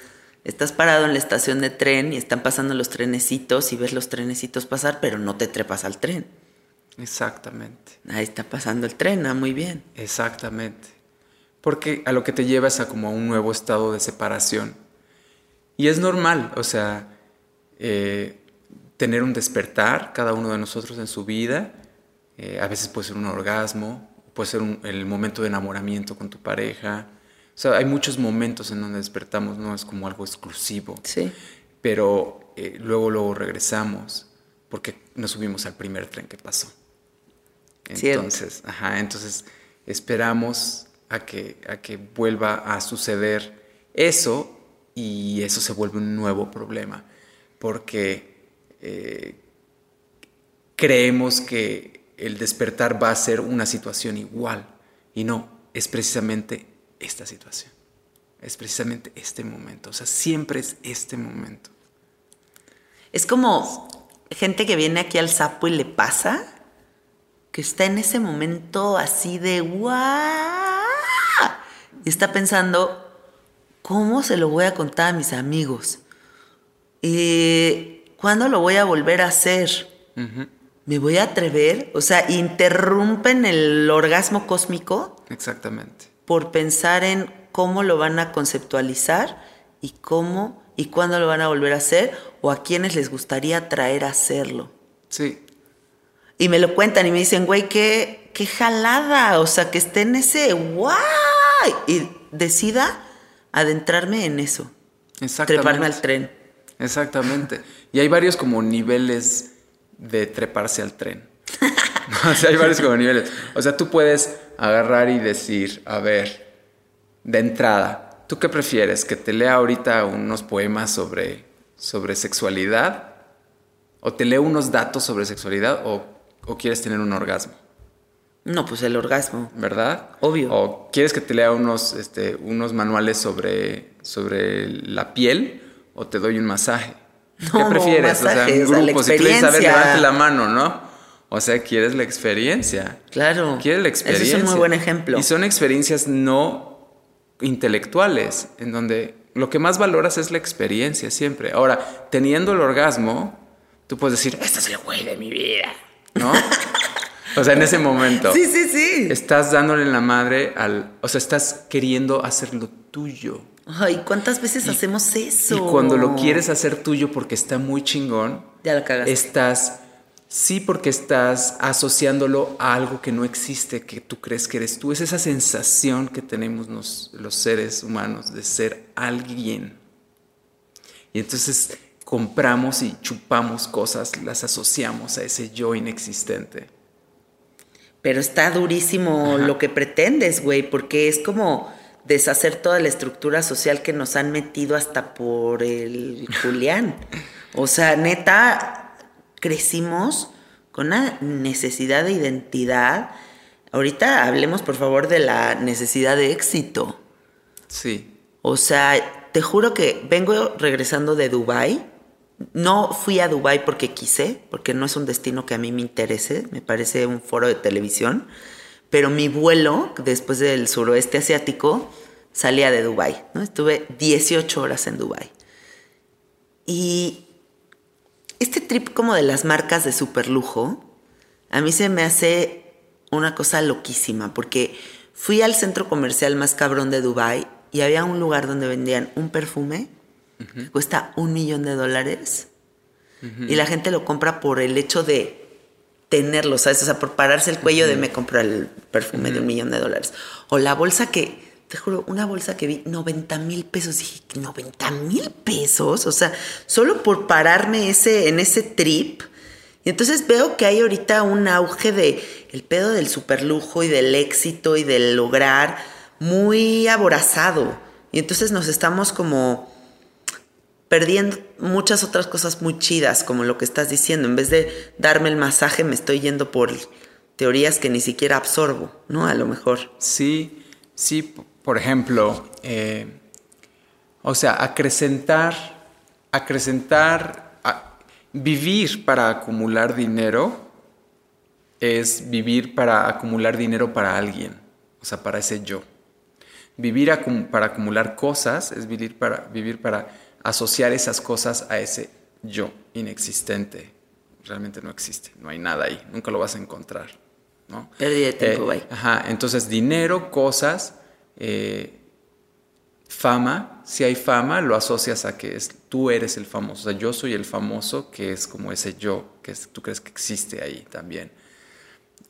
estás parado en la estación de tren y están pasando los trenecitos y ves los trenecitos pasar, pero no te trepas al tren. Exactamente. Ahí está pasando el tren, ah, muy bien. Exactamente. Porque a lo que te lleva es a como a un nuevo estado de separación. Y es normal, o sea, eh, tener un despertar, cada uno de nosotros en su vida. Eh, a veces puede ser un orgasmo, puede ser el momento de enamoramiento con tu pareja. O sea, hay muchos momentos en donde despertamos, no es como algo exclusivo. Sí. Pero eh, luego, luego regresamos porque nos subimos al primer tren que pasó. Entonces, ajá, entonces esperamos a que, a que vuelva a suceder eso y eso se vuelve un nuevo problema porque eh, creemos que el despertar va a ser una situación igual y no, es precisamente esta situación, es precisamente este momento, o sea, siempre es este momento. Es como gente que viene aquí al sapo y le pasa, que está en ese momento así de guau y está pensando, ¿cómo se lo voy a contar a mis amigos? Eh, ¿Cuándo lo voy a volver a hacer? me voy a atrever, o sea, interrumpen el orgasmo cósmico Exactamente. Por pensar en cómo lo van a conceptualizar y cómo y cuándo lo van a volver a hacer o a quienes les gustaría traer a hacerlo. Sí, Y me lo cuentan y me dicen, güey, qué, qué jalada, o sea, que esté en ese guay y decida adentrarme en eso, exactamente. treparme al tren. Exactamente. Y hay varios como niveles de treparse al tren. o sea, hay varios como niveles. O sea, tú puedes agarrar y decir, a ver, de entrada, ¿tú qué prefieres? ¿Que te lea ahorita unos poemas sobre, sobre sexualidad? ¿O te leo unos datos sobre sexualidad? ¿O, o quieres tener un orgasmo? No, pues el orgasmo. ¿Verdad? Obvio. ¿O quieres que te lea unos, este, unos manuales sobre, sobre la piel? ¿O te doy un masaje? ¿Qué No, prefieres? masaje, o o sea, la grupo, si quieres saber, levante la mano, ¿no? O sea, quieres la experiencia. Claro. Quieres la Ese experiencia. es un muy buen ejemplo. Y son experiencias no intelectuales, en donde lo que más valoras es la experiencia siempre. Ahora, teniendo el orgasmo, tú puedes decir, este es el güey de mi vida, ¿no? o sea, en ese momento. Sí, sí, sí. Estás dándole la madre al... O sea, estás queriendo hacerlo tuyo. Ay, ¿cuántas veces hacemos eso? Y cuando lo quieres hacer tuyo porque está muy chingón, Ya la cagaste. estás... Sí, porque estás asociándolo a algo que no existe, que tú crees que eres tú. Es esa sensación que tenemos nos- los seres humanos de ser alguien. Y entonces compramos y chupamos cosas, las asociamos a ese yo inexistente. Pero está durísimo lo que pretendes, güey, porque es como deshacer toda la estructura social que nos han metido hasta por el Julián. O sea, neta, crecimos con una necesidad de identidad. Ahorita hablemos, por favor, de la necesidad de éxito. Sí. O sea, te juro que vengo regresando de Dubai. No fui a Dubai porque quise, porque no es un destino que a mí me interese, me parece un foro de televisión, pero mi vuelo después del suroeste asiático salía de Dubai, ¿no? Estuve 18 horas en Dubai. Y este trip como de las marcas de superlujo, a mí se me hace una cosa loquísima, porque fui al centro comercial más cabrón de Dubai y había un lugar donde vendían un perfume que cuesta un millón de dólares y la gente lo compra por el hecho de tenerlo, ¿sabes? O sea, por pararse el cuello de me compro el perfume de un millón de dólares. O la bolsa que, te juro, una bolsa que vi 90 mil pesos. Dije, ¿90 mil pesos? O sea, solo por pararme ese, en ese trip. Y entonces veo que hay ahorita un auge de el pedo del superlujo y del éxito y del lograr muy aborazado. Y entonces nos estamos como perdiendo muchas otras cosas muy chidas, como lo que estás diciendo. En vez de darme el masaje, me estoy yendo por teorías que ni siquiera absorbo, ¿no? A lo mejor. Sí, sí, por ejemplo, eh, o sea, acrecentar, acrecentar, a- vivir para acumular dinero es vivir para acumular dinero para alguien, o sea, para ese yo. Vivir acum- para acumular cosas es vivir para, vivir para asociar esas cosas a ese yo inexistente. Realmente no existe, no hay nada ahí, nunca lo vas a encontrar. ¿no? Pérdida de tiempo, Eh. Ajá, entonces dinero, cosas, eh, fama, si hay fama, lo asocias a que es, tú eres el famoso. O sea, yo soy el famoso, que es como ese yo, que es- tú crees que existe ahí también.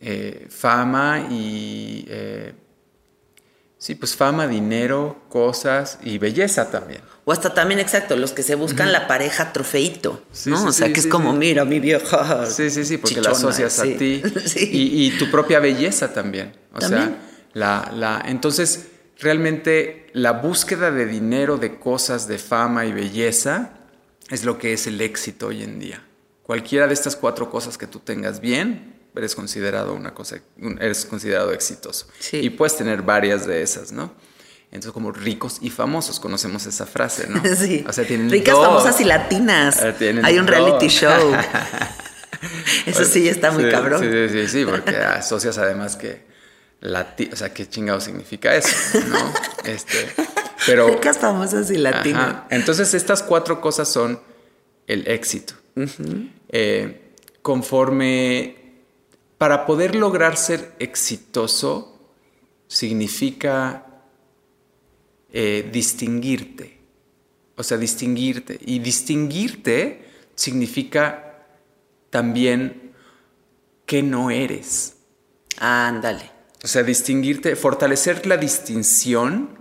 Eh, fama y... eh, sí, pues fama, dinero, cosas y belleza también. O hasta también, exacto, los que se buscan la pareja trofeito, Sí, ¿no? sí, o sea, sí, que es como, mira, mi vieja. Sí, sí, sí, porque la chichona, asocias sí. a ti y, y tu propia belleza también. O También. sea, la, la, entonces realmente la búsqueda de dinero, de cosas, de fama y belleza es lo que es el éxito hoy en día. Cualquiera de estas cuatro cosas que tú tengas bien, eres considerado una cosa, eres considerado exitoso. Sí. Y puedes tener varias de esas, ¿no? Entonces, como ricos y famosos, conocemos esa frase, ¿no? Sí. O sea, tienen Ricas, dos. famosas y latinas. Ah, Hay un reality show. Eso sí está muy Sí, cabrón. Sí, sí, sí, porque asocias además que lati o sea, qué chingado significa eso, ¿no? Este, pero Ricas, famosas y latinas. Entonces estas cuatro cosas son el éxito. Eh, conforme para poder lograr ser exitoso significa eh, distinguirte. O sea, distinguirte. Y distinguirte significa también que no eres. Ándale. O sea, distinguirte, fortalecer la distinción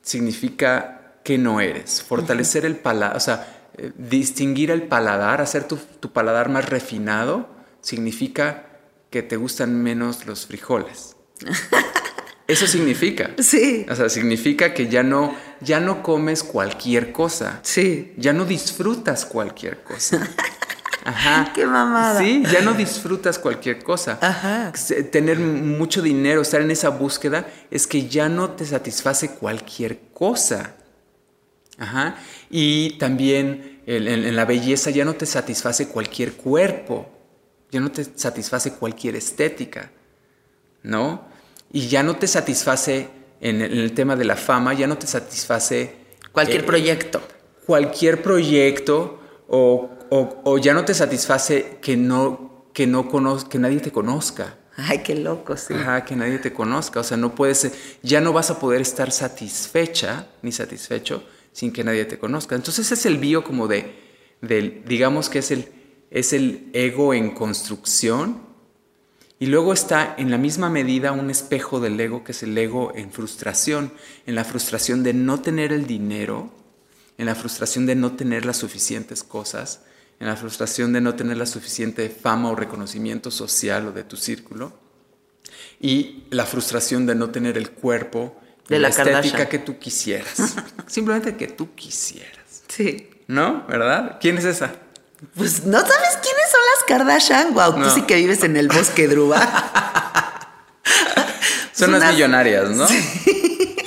significa que no eres. Fortalecer el paladar, o sea, eh, distinguir el paladar, hacer tu, tu paladar más refinado, significa que te gustan menos los frijoles. Eso significa. Sí. O sea, significa que ya no, ya no comes cualquier cosa. Sí. Ya no disfrutas cualquier cosa. Ajá. Qué mamada. Sí, ya no disfrutas cualquier cosa. Ajá. Tener mucho dinero, estar en esa búsqueda, es que ya no te satisface cualquier cosa. Ajá. Y también en, en- en la belleza ya no te satisface cualquier cuerpo. Ya no te satisface cualquier estética. ¿No? Y ya no te satisface en el, en el tema de la fama, ya no te satisface Cualquier eh, proyecto. cualquier proyecto o, o- o ya no te satisface que no que no conoz- que nadie te conozca. Ay, qué loco, sí. Ajá, que nadie te conozca, o sea, no puedes ya no vas a poder estar satisfecha ni satisfecho sin que nadie te conozca. Entonces es el bio como de del digamos que es el es el ego en construcción y luego está en la misma medida un espejo del ego que es el ego en frustración, en la frustración de no tener el dinero, en la frustración de no tener las suficientes cosas, en la frustración de no tener la suficiente fama o reconocimiento social o de tu círculo, y la frustración de no tener el cuerpo De la estética que tú quisieras. Simplemente que tú quisieras. Sí. ¿No? ¿Verdad? ¿Quién es esa? Pues no sabes quiénes son las Kardashian. Wow, tú sí que vives en el bosque Druba. Son las unas- millonarias, ¿no?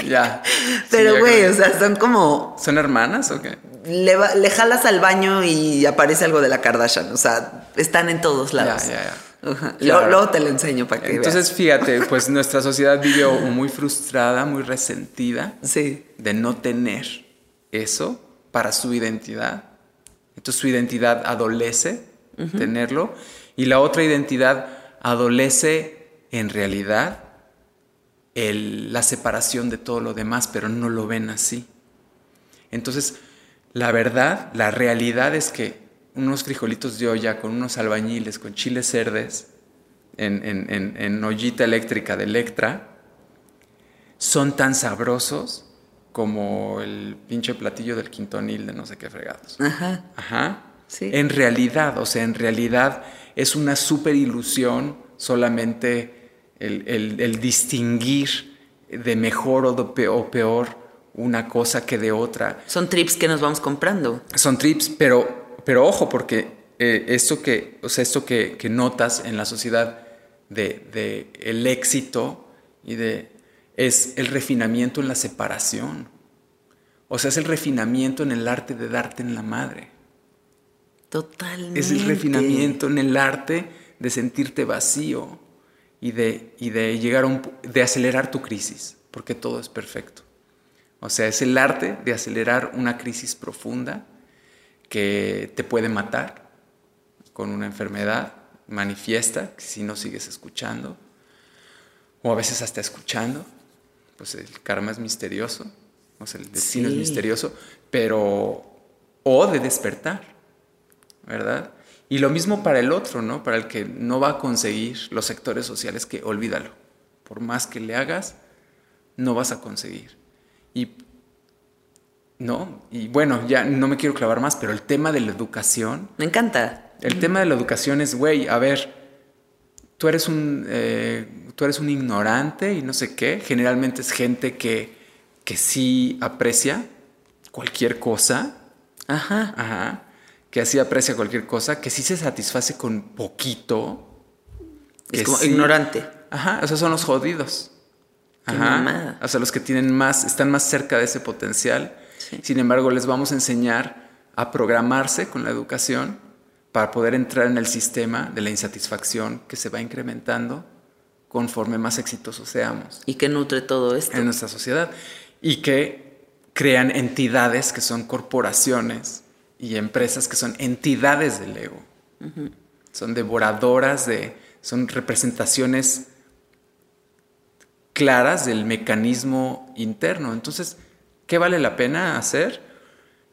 Ya. Pero, güey, o sea, son como. ¿Son hermanas o qué? Le, jalas al baño y aparece algo de la Kardashian. O sea, están en todos lados. Ya, ya, ya. Claro. Luego, luego te lo enseño para que Entonces, fíjate, pues nuestra sociedad vive muy frustrada, muy resentida. Sí. de no tener eso para su identidad. Entonces su identidad adolece tenerlo y la otra identidad adolece en realidad el- la separación de todo lo demás, pero no lo ven así. Entonces, la verdad, la realidad es que unos frijolitos de olla con unos albañiles, con chiles verdes, en, en- en- en ollita eléctrica de Electra, son tan sabrosos como el pinche platillo del quintonil de no sé qué fregados. Ajá. Ajá. Sí. En realidad, o sea, en realidad es una super ilusión solamente el, el- el distinguir de mejor o de peor una cosa que de otra. Son trips que nos vamos comprando. Son trips, pero, pero ojo, porque eh, esto, que, o sea, esto que, que notas en la sociedad de, de el éxito y de es el refinamiento en la separación. O sea, es el refinamiento en el arte de darte en la madre. Totalmente. Es el refinamiento en el arte de sentirte vacío y de, y de llegar a un, de acelerar tu crisis, porque todo es perfecto. O sea, es el arte de acelerar una crisis profunda que te puede matar con una enfermedad manifiesta, si no sigues escuchando, o a veces hasta escuchando, pues el karma es misterioso, o sea, el destino es misterioso, pero, o de despertar, ¿verdad? Y lo mismo para el otro, ¿no? Para el que no va a conseguir los sectores sociales, que olvídalo, por más que le hagas, no vas a conseguir. Y no, y bueno, ya no me quiero clavar más, pero el tema de la educación, Me encanta. el tema de la educación es, güey, a ver, tú eres un, eh, tú eres un ignorante y no sé qué. Generalmente es gente que, que sí aprecia cualquier cosa, Ajá. ajá, que así aprecia cualquier cosa, que sí se satisface con poquito. Es que como sí- ignorante. Ajá, esos son los jodidos. Ajá. O sea, los que tienen más, están más cerca de ese potencial. Sí. Sin embargo, les vamos a enseñar a programarse con la educación para poder entrar en el sistema de la insatisfacción que se va incrementando conforme más exitosos seamos ¿Y qué nutre todo esto? en nuestra sociedad y que crean entidades que son corporaciones y empresas que son entidades del ego. son devoradoras de, son representaciones claras del mecanismo interno. Entonces, ¿qué vale la pena hacer?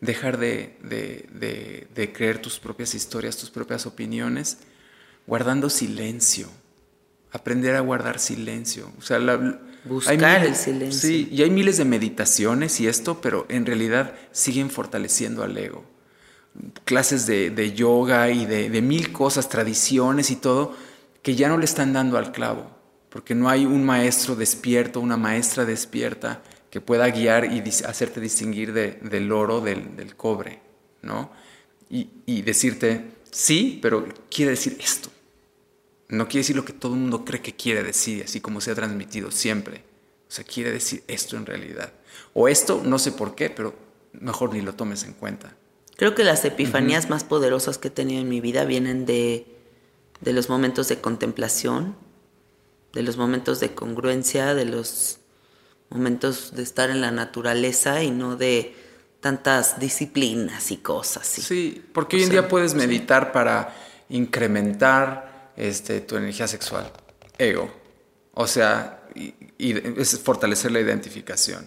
Dejar de, de creer tus propias historias, tus propias opiniones, guardando silencio. Aprender a guardar silencio. O sea, la, Buscar el silencio. Sí, y hay miles de meditaciones y esto, pero en realidad siguen fortaleciendo al ego. Clases de, yoga y de, mil cosas, tradiciones y todo, que ya no le están dando al clavo, porque no hay un maestro despierto, una maestra despierta que pueda guiar y hacerte distinguir del oro del, cobre, ¿no? Y, y decirte, sí, pero quiere decir esto. No quiere decir lo que todo el mundo cree que quiere decir, así como se ha transmitido siempre. O sea, quiere decir esto en realidad. O esto, no sé por qué, pero mejor ni lo tomes en cuenta. Creo que las epifanías más poderosas que he tenido en mi vida vienen de, de los momentos de contemplación, de los momentos de congruencia, de los momentos de estar en la naturaleza y no de tantas disciplinas y cosas. Sí, porque hoy en día puedes meditar para incrementar este, tu energía sexual, ego. O sea, y, es fortalecer la identificación.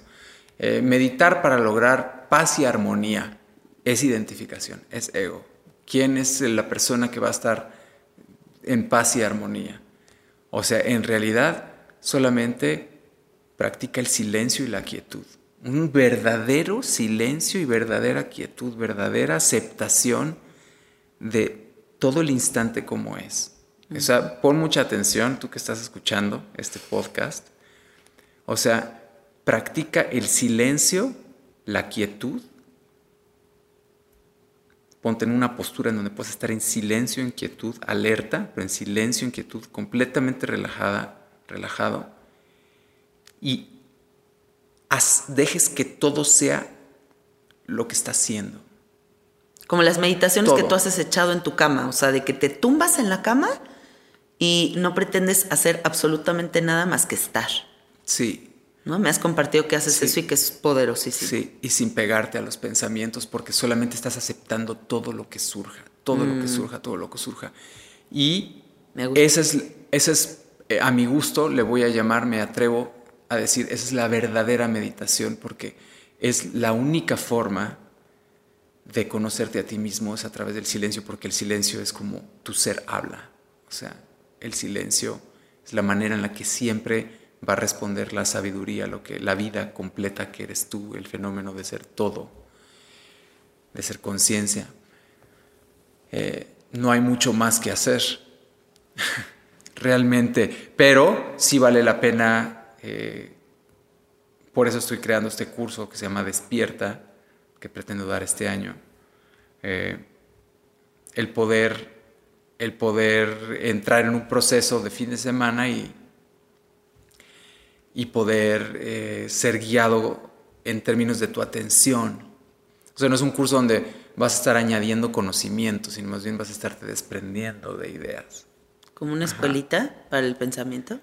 Eh, meditar para lograr paz y armonía es identificación, es ego. ¿Quién es la persona que va a estar en paz y armonía? O sea, en realidad solamente practica el silencio y la quietud. Un verdadero silencio y verdadera quietud, verdadera aceptación de todo el instante como es. O sea, pon mucha atención, tú que estás escuchando este podcast. O sea, practica el silencio, la quietud. Ponte en una postura en donde puedas estar en silencio, en quietud, alerta, pero en silencio, en quietud, completamente relajada, relajado. Y dejes que todo sea lo que está haciendo. Como las meditaciones que tú has echado en tu cama, o sea, de que te tumbas en la cama y no pretendes hacer absolutamente nada más que estar. Sí. ¿No? Me has compartido que haces eso y que es poderosísimo. Sí, y sin pegarte a los pensamientos porque solamente estás aceptando todo lo que surja, todo lo que mm. surja, todo lo que surja. Y ese es, ese es eh, a mi gusto, le voy a llamar, me atrevo a decir, esa es la verdadera meditación porque es la única forma de conocerte a ti mismo es a través del silencio, porque el silencio es como tu ser habla. O sea, el silencio es la manera en la que siempre va a responder la sabiduría, lo que la vida completa que eres tú, el fenómeno de ser todo, de ser conciencia. Eh, no hay mucho más que hacer, realmente, pero sí vale la pena. Eh, por eso estoy creando este curso que se llama Despierta, que pretendo dar este año. Eh, el poder el poder entrar en un proceso de fin de semana y, y poder eh, ser guiado en términos de tu atención. O sea, no es un curso donde vas a estar añadiendo conocimiento, sino más bien vas a estarte desprendiendo de ideas. ¿Como una escuelita para el pensamiento?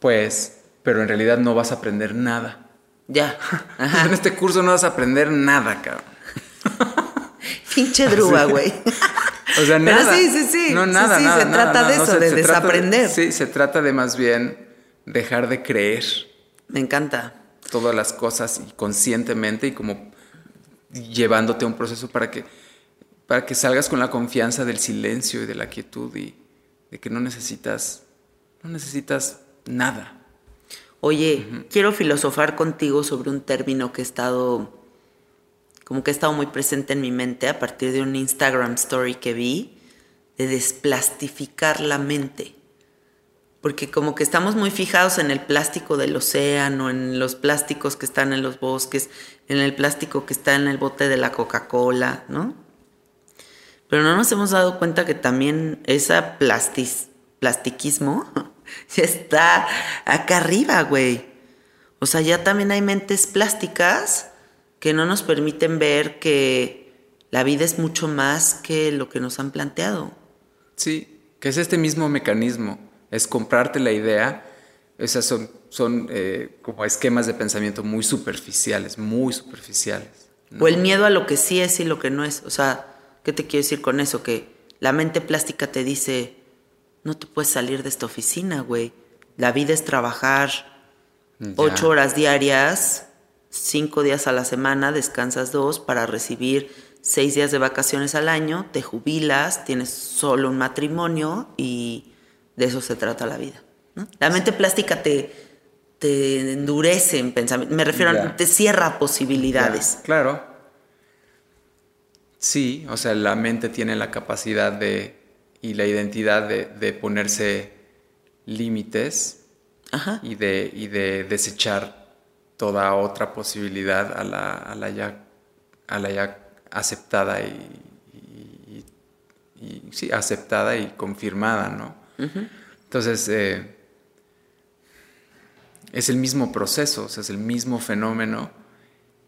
Pues, pero en realidad no vas a aprender nada. Ya. en este curso no vas a aprender nada, cabrón. Pinche drúa, güey. O sea, nada. sí, sí, sí. No, nada, sí, nada. Se trata de eso, de desaprender. sí, se trata de más bien dejar de creer. Me encanta. Todas las cosas y conscientemente y como llevándote a un proceso para que, para que salgas con la confianza del silencio y de la quietud y de que no necesitas, no necesitas nada. Oye, quiero filosofar contigo sobre un término que he estado como que ha estado muy presente en mi mente a partir de un Instagram story que vi, de desplastificar la mente. Porque como que estamos muy fijados en el plástico del océano, en los plásticos que están en los bosques, en el plástico que está en el bote de la Coca-Cola, ¿no? Pero no nos hemos dado cuenta que también ese plastiquismo está acá arriba, güey. O sea, ya también hay mentes plásticas que no nos permiten ver que la vida es mucho más que lo que nos han planteado. Sí, que es este mismo mecanismo, es comprarte la idea, esas son, son eh, como esquemas de pensamiento muy superficiales, muy superficiales. O el miedo a lo que sí es y lo que no es. O sea, ¿qué te quiero decir con eso? Que la mente plástica te dice, no te puedes salir de esta oficina, güey. La vida es trabajar Ya. ocho horas diarias, cinco días a la semana, descansas dos para recibir seis días de vacaciones al año, te jubilas, tienes solo un matrimonio y de eso se trata la vida. ¿no? La mente plástica te, te endurece en pensamiento, me refiero a, te cierra posibilidades. Claro. Sí, o sea, la mente tiene la capacidad de y la identidad de, de ponerse límites Ajá. y de, y de desechar toda otra posibilidad a la, a la, ya, a la ya aceptada y, y- y- sí, aceptada y confirmada, ¿no? Entonces, eh, es el mismo proceso, o sea, es el mismo fenómeno,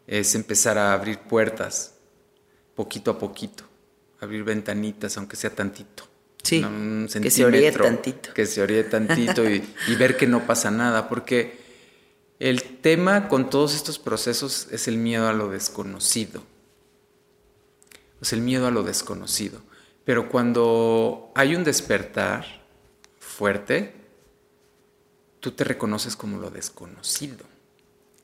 es empezar a abrir puertas poquito a poquito, abrir ventanitas, aunque sea tantito. Sí, ¿no? Un que se oríe tantito. Que se oríe tantito y, y ver que no pasa nada, porque el tema con todos estos procesos es el miedo a lo desconocido. Es el miedo a lo desconocido. Pero cuando hay un despertar fuerte, tú te reconoces como lo desconocido.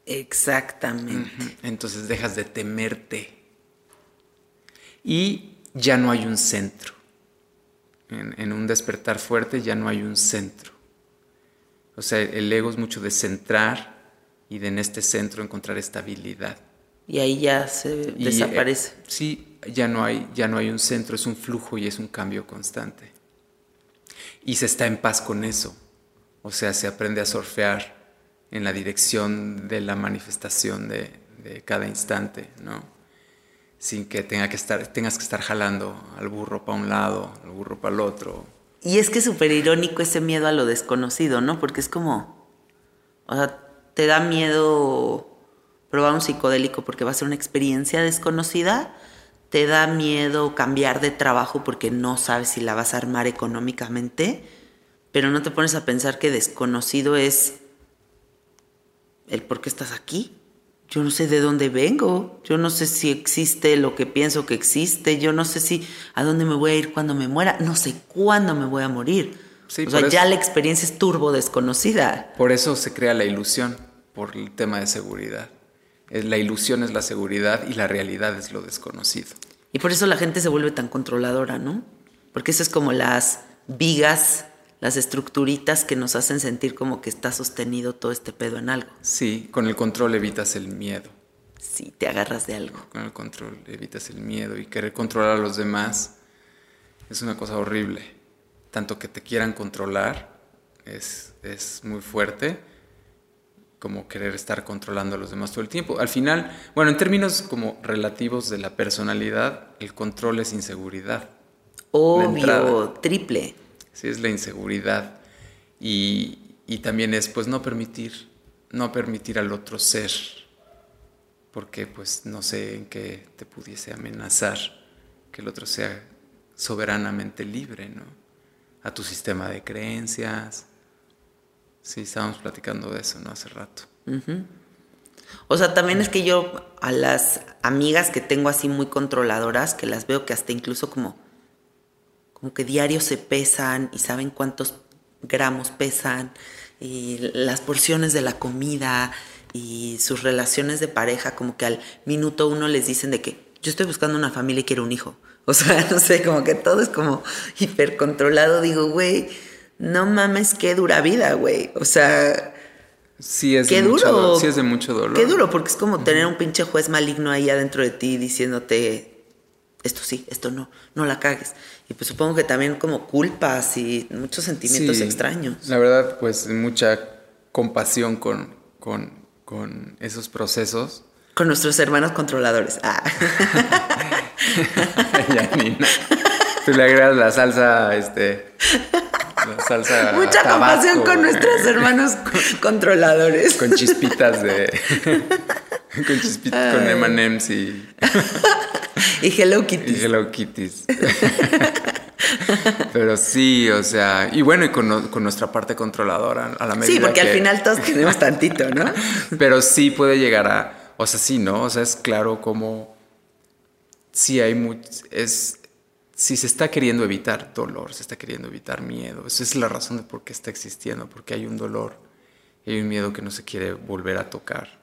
Exactamente. Entonces dejas de temerte. Y ya no hay un centro. En, en un despertar fuerte ya no hay un centro. O sea, el ego es mucho de centrar y de en este centro encontrar estabilidad. Y ahí ya se Y, desaparece. eh, sí, ya no, hay, ya no hay un centro, es un flujo y es un cambio constante. Y se está en paz con eso. O sea, se aprende a surfear en la dirección de la manifestación de, cada instante, ¿no? Sin que, tenga que estar, tengas que estar jalando al burro para un lado, al burro para el otro. Y es que es súper irónico ese miedo a lo desconocido, ¿no? Porque es como, o sea, te da miedo probar un psicodélico porque va a ser una experiencia desconocida, te da miedo cambiar de trabajo porque no sabes si la vas a armar económicamente, pero no te pones a pensar que desconocido es el por qué estás aquí. Yo no sé de dónde vengo, yo no sé si existe lo que pienso que existe, yo no sé si a dónde me voy a ir cuando me muera, no sé cuándo me voy a morir. Sí, o sea, ya la experiencia es turbo desconocida. Por eso se crea la ilusión, por el tema de seguridad. La ilusión es la seguridad y la realidad es lo desconocido. Y por eso la gente se vuelve tan controladora, ¿no? Porque eso es como las vigas, las estructuritas que nos hacen sentir como que está sostenido todo este pedo en algo. Sí, con el control evitas el miedo. Si te agarras de algo. Con el control evitas el miedo y querer controlar a los demás es una cosa horrible. Tanto que te quieran controlar es, es muy fuerte como querer estar controlando a los demás todo el tiempo. Al final, bueno, en términos como relativos de la personalidad, el control es inseguridad. Obvio, triple. Sí, es la inseguridad. Y, y también es, pues, no permitir, no permitir al otro ser, porque, pues, no sé en qué te pudiese amenazar que el otro sea soberanamente libre, ¿no? A tu sistema de creencias. Sí, estábamos platicando de eso, ¿no? Hace rato. O sea, también es que yo a las amigas que tengo así muy controladoras, que las veo que hasta incluso como, como que diario se pesan y saben cuántos gramos pesan y las porciones de la comida y sus relaciones de pareja, como que al minuto uno les dicen de que yo estoy buscando una familia y quiero un hijo. O sea, no sé, como que todo es como hipercontrolado. Digo, güey, no mames, qué dura vida, güey. O sea, Sí, es, Qué de, mucho, duro. do- sí es de mucho dolor. Qué duro, porque es como tener un pinche juez maligno ahí adentro de ti diciéndote esto sí, esto no, no la cagues. Y pues supongo que también como culpas y muchos sentimientos Sí, extraños. La verdad, pues mucha compasión con, con, con esos procesos. Con nuestros hermanos controladores. Ah. Yanina. Tú le agregas la salsa, este. La salsa. Mucha compasión con nuestros hermanos co- controladores. Con chispitas de. con chispitas, con M&M's y, Y Hello y Kitty. Hello Kitties. Pero sí, o sea. Y bueno, y con, nuestra parte controladora. A la medida Sí, porque al final todos tenemos tantito, ¿no? Pero sí puede llegar a. O sea, sí, ¿no? O sea, es claro como. Sí hay mucho. Es. Si se está queriendo evitar dolor, se está queriendo evitar miedo, esa es la razón de por qué está existiendo, porque hay un dolor, hay un miedo que no se quiere volver a tocar.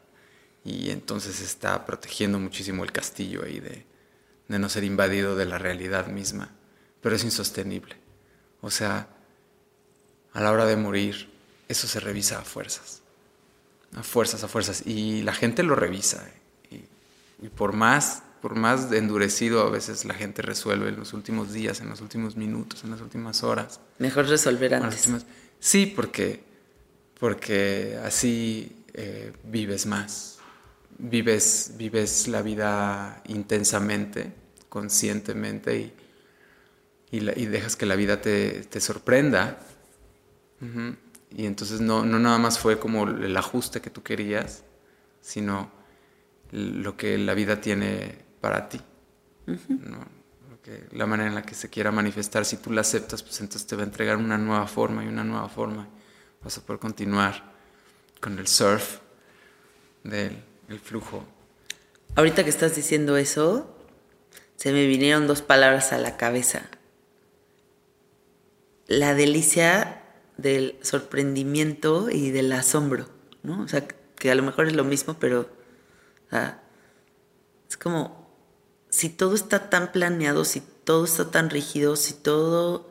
Y entonces está protegiendo muchísimo el castillo ahí de, de no ser invadido de la realidad misma, pero es insostenible. O sea, a la hora de morir, eso se revisa a fuerzas, a fuerzas, a fuerzas, y la gente lo revisa, y, y por más por más endurecido a veces la gente resuelve en los últimos días, en los últimos minutos, en las últimas horas. Mejor resolver antes. Sí, porque, porque así eh, vives más, vives, vives la vida intensamente, conscientemente y, y, dejas que la vida te, te sorprenda. Y entonces no, no nada más fue como el ajuste que tú querías, sino lo que la vida tiene para ti. la manera en la que se quiera manifestar, si tú la aceptas, pues entonces te va a entregar una nueva forma y una nueva forma. Vas a poder continuar con el surf del flujo. Ahorita que estás diciendo eso, se me vinieron dos palabras a la cabeza. La delicia del sorprendimiento y del asombro, ¿no? O sea, que a lo mejor es lo mismo, pero es como si todo está tan planeado, si todo está tan rígido, si todo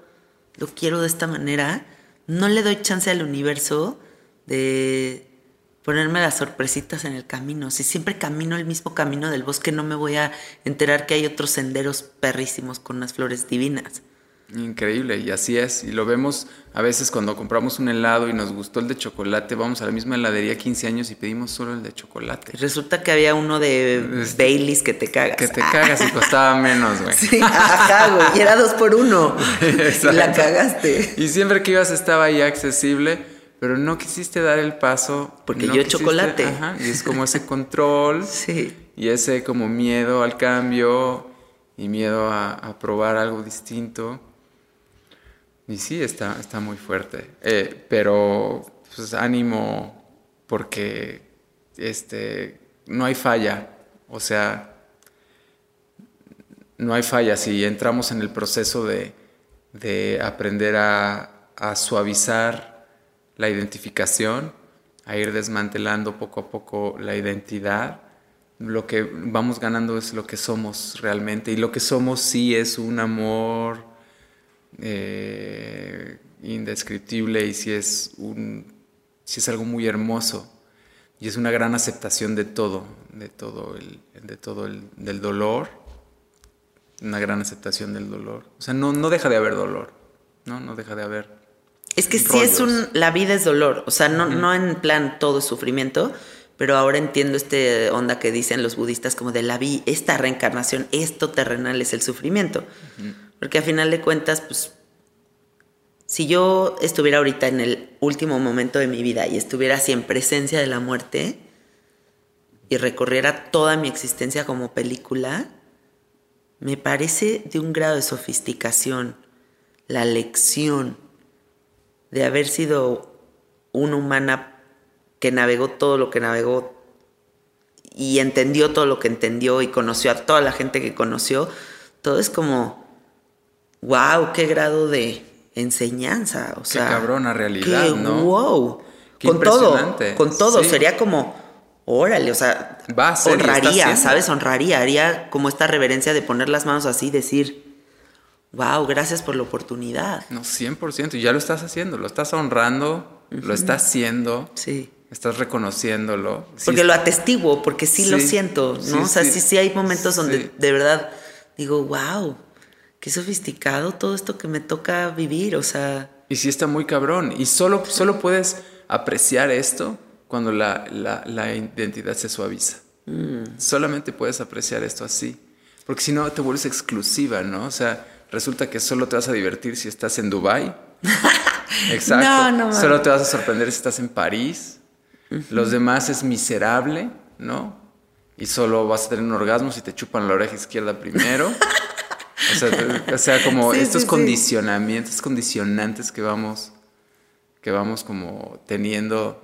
lo quiero de esta manera, no le doy chance al universo de ponerme las sorpresitas en el camino. Si siempre camino el mismo camino del bosque, no me voy a enterar que hay otros senderos perrísimos con unas flores divinas. Increíble, y así es. Y lo vemos a veces cuando compramos un helado y nos gustó el de chocolate, vamos a la misma heladería 15 años y pedimos solo el de chocolate. Resulta que había uno de este, Baileys que te cagas. Que te cagas y costaba menos, güey. Sí, ajá, güey. Y era dos por uno. y la cagaste. Y siempre que ibas estaba ahí accesible, pero no quisiste dar el paso. Porque yo chocolate. Ajá, y es como ese control. sí. Y ese como miedo al cambio y miedo a, a probar algo distinto. Y sí, está, está muy fuerte. Eh, pero pues ánimo porque este, no hay falla. O sea, no hay falla si entramos en el proceso de, de aprender a, a, suavizar la identificación, a ir desmantelando poco a poco la identidad. Lo que vamos ganando es lo que somos realmente y lo que somos sí es un amor eh, indescriptible y si es, un, si es algo muy hermoso y es una gran aceptación de todo, de todo el, de todo el del dolor, una gran aceptación del dolor. O sea, no, no deja de haber dolor, ¿no? No deja de haber. Es que sí es un, la vida es dolor, o sea, no, no en plan todo es sufrimiento, pero ahora entiendo este onda que dicen los budistas como de la vida, esta reencarnación, esto terrenal es el sufrimiento. Porque a final de cuentas, pues, si yo estuviera ahorita en el último momento de mi vida y estuviera así en presencia de la muerte y recorriera toda mi existencia como película, me parece de un grado de sofisticación la lección de haber sido una humana que navegó todo lo que navegó y entendió todo lo que entendió y conoció a toda la gente que conoció, todo es como wow, qué grado de enseñanza. O sea, qué cabrona realidad, ¿no? Wow. con todo, con todo. Sería como, órale, o sea, Va a ser, honraría, ¿sabes? Honraría, haría como esta reverencia de poner las manos así, decir, wow, gracias por la oportunidad. No, 100%, y ya lo estás haciendo, lo estás honrando, lo estás haciendo. Sí. Estás reconociéndolo. Porque lo atestiguo, porque sí, lo siento, ¿no? o sea, sí, sí hay momentos donde de verdad digo, wow, qué sofisticado todo esto que me toca vivir, o sea... Y sí está muy cabrón. Y solo, solo puedes apreciar esto cuando la, la, identidad se suaviza. Mm. Solamente puedes apreciar esto así. Porque si no, te vuelves exclusiva, ¿no? O sea, resulta que solo te vas a divertir si estás en Dubai. Exacto. No, no, solo te vas a sorprender si estás en París. Los demás es miserable, ¿no? Y solo vas a tener un orgasmo si te chupan la oreja izquierda primero. O sea, como estos condicionamientos, condicionantes que vamos, que vamos como teniendo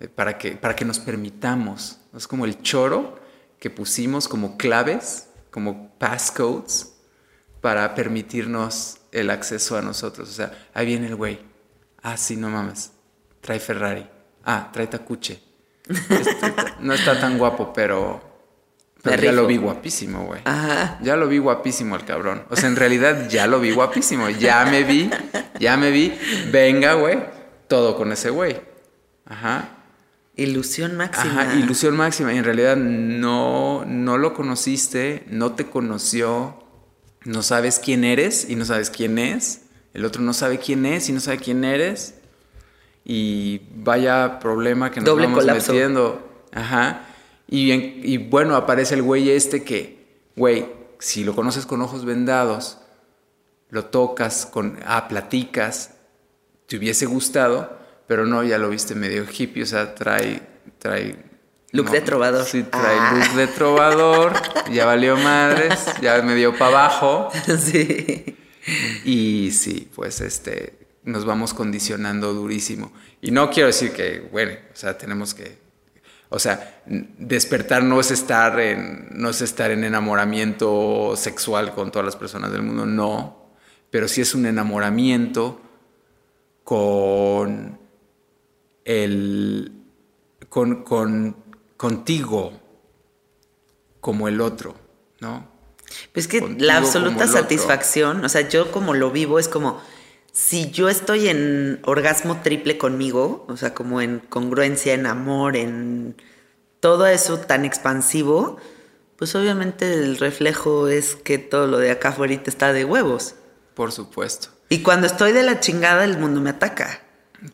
eh, para que, para que nos permitamos. Es como el choro que pusimos como claves, como passcodes, para permitirnos el acceso a nosotros. O sea, ahí viene el güey. Ah, sí, no mames. Trae Ferrari. Ah, trae Tacuche. Este, no está tan guapo, pero, pero ya lo vi guapísimo, güey. Ajá. Ya lo vi guapísimo el cabrón. O sea, en realidad ya lo vi guapísimo. Ya me vi, ya me vi. Venga, güey. Todo con ese güey. Ajá. Ilusión máxima. Ajá, ilusión máxima. Y en realidad no, no lo conociste, no te conoció, no sabes quién eres y no sabes quién es. El otro no sabe quién es y no sabe quién eres. Y vaya problema que nos Doble vamos colapso. metiendo. Ajá. Y, en- y bueno, aparece el güey este que, güey, si lo conoces con ojos vendados, lo tocas, con, ah, platicas, te hubiese gustado, pero no, ya lo viste medio hippie, o sea, trae, trae... Look de trovador. Sí, trae Ah. look de trovador, ya valió madres, ya me dio para abajo. sí. Y sí, pues este, nos vamos condicionando durísimo. Y no quiero decir que, bueno, o sea, tenemos que, o sea, despertar no es estar en, no es estar en enamoramiento sexual con todas las personas del mundo, no, pero sí es un enamoramiento con el, con, con, contigo como el otro, ¿no? Pues que Contigo la absoluta satisfacción, o sea, yo como lo vivo es como si yo estoy en orgasmo triple conmigo, o sea, como en congruencia, en amor, en todo eso tan expansivo, pues obviamente el reflejo es que todo lo de acá afuera está de huevos. Por supuesto. Y cuando estoy de la chingada, el mundo me ataca.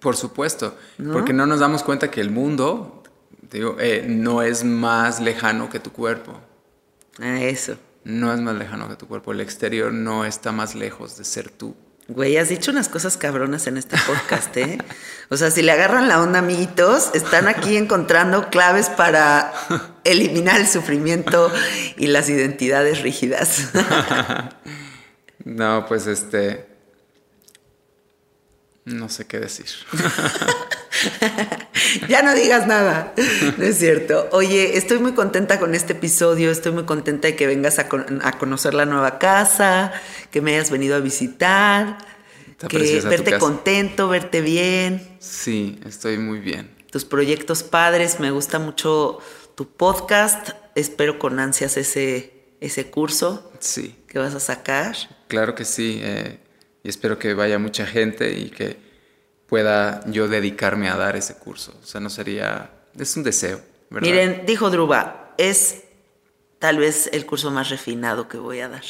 Por supuesto, ¿No? porque no nos damos cuenta que el mundo, digo, eh, no es más lejano que tu cuerpo. A eso. No es más lejano que tu cuerpo. El exterior no está más lejos de ser tú. Güey, has dicho unas cosas cabronas en este podcast, ¿eh? O sea, si le agarran la onda, amiguitos, están aquí encontrando claves para eliminar el sufrimiento y las identidades rígidas. No, pues este. No sé qué decir. ya no digas nada, no es cierto. Oye, estoy muy contenta con este episodio, estoy muy contenta de que vengas a, con- a conocer la nueva casa, que me hayas venido a visitar, Está que verte contento, verte bien. Sí, estoy muy bien. tus proyectos padres, me gusta mucho tu podcast, espero con ansias ese, ese curso Sí, que vas a sacar. claro que sí. eh, y espero que vaya mucha gente y que pueda yo dedicarme a dar ese curso. O sea, no sería. Es un deseo, ¿verdad? Miren, dijo Druba, es tal vez el curso más refinado que voy a dar.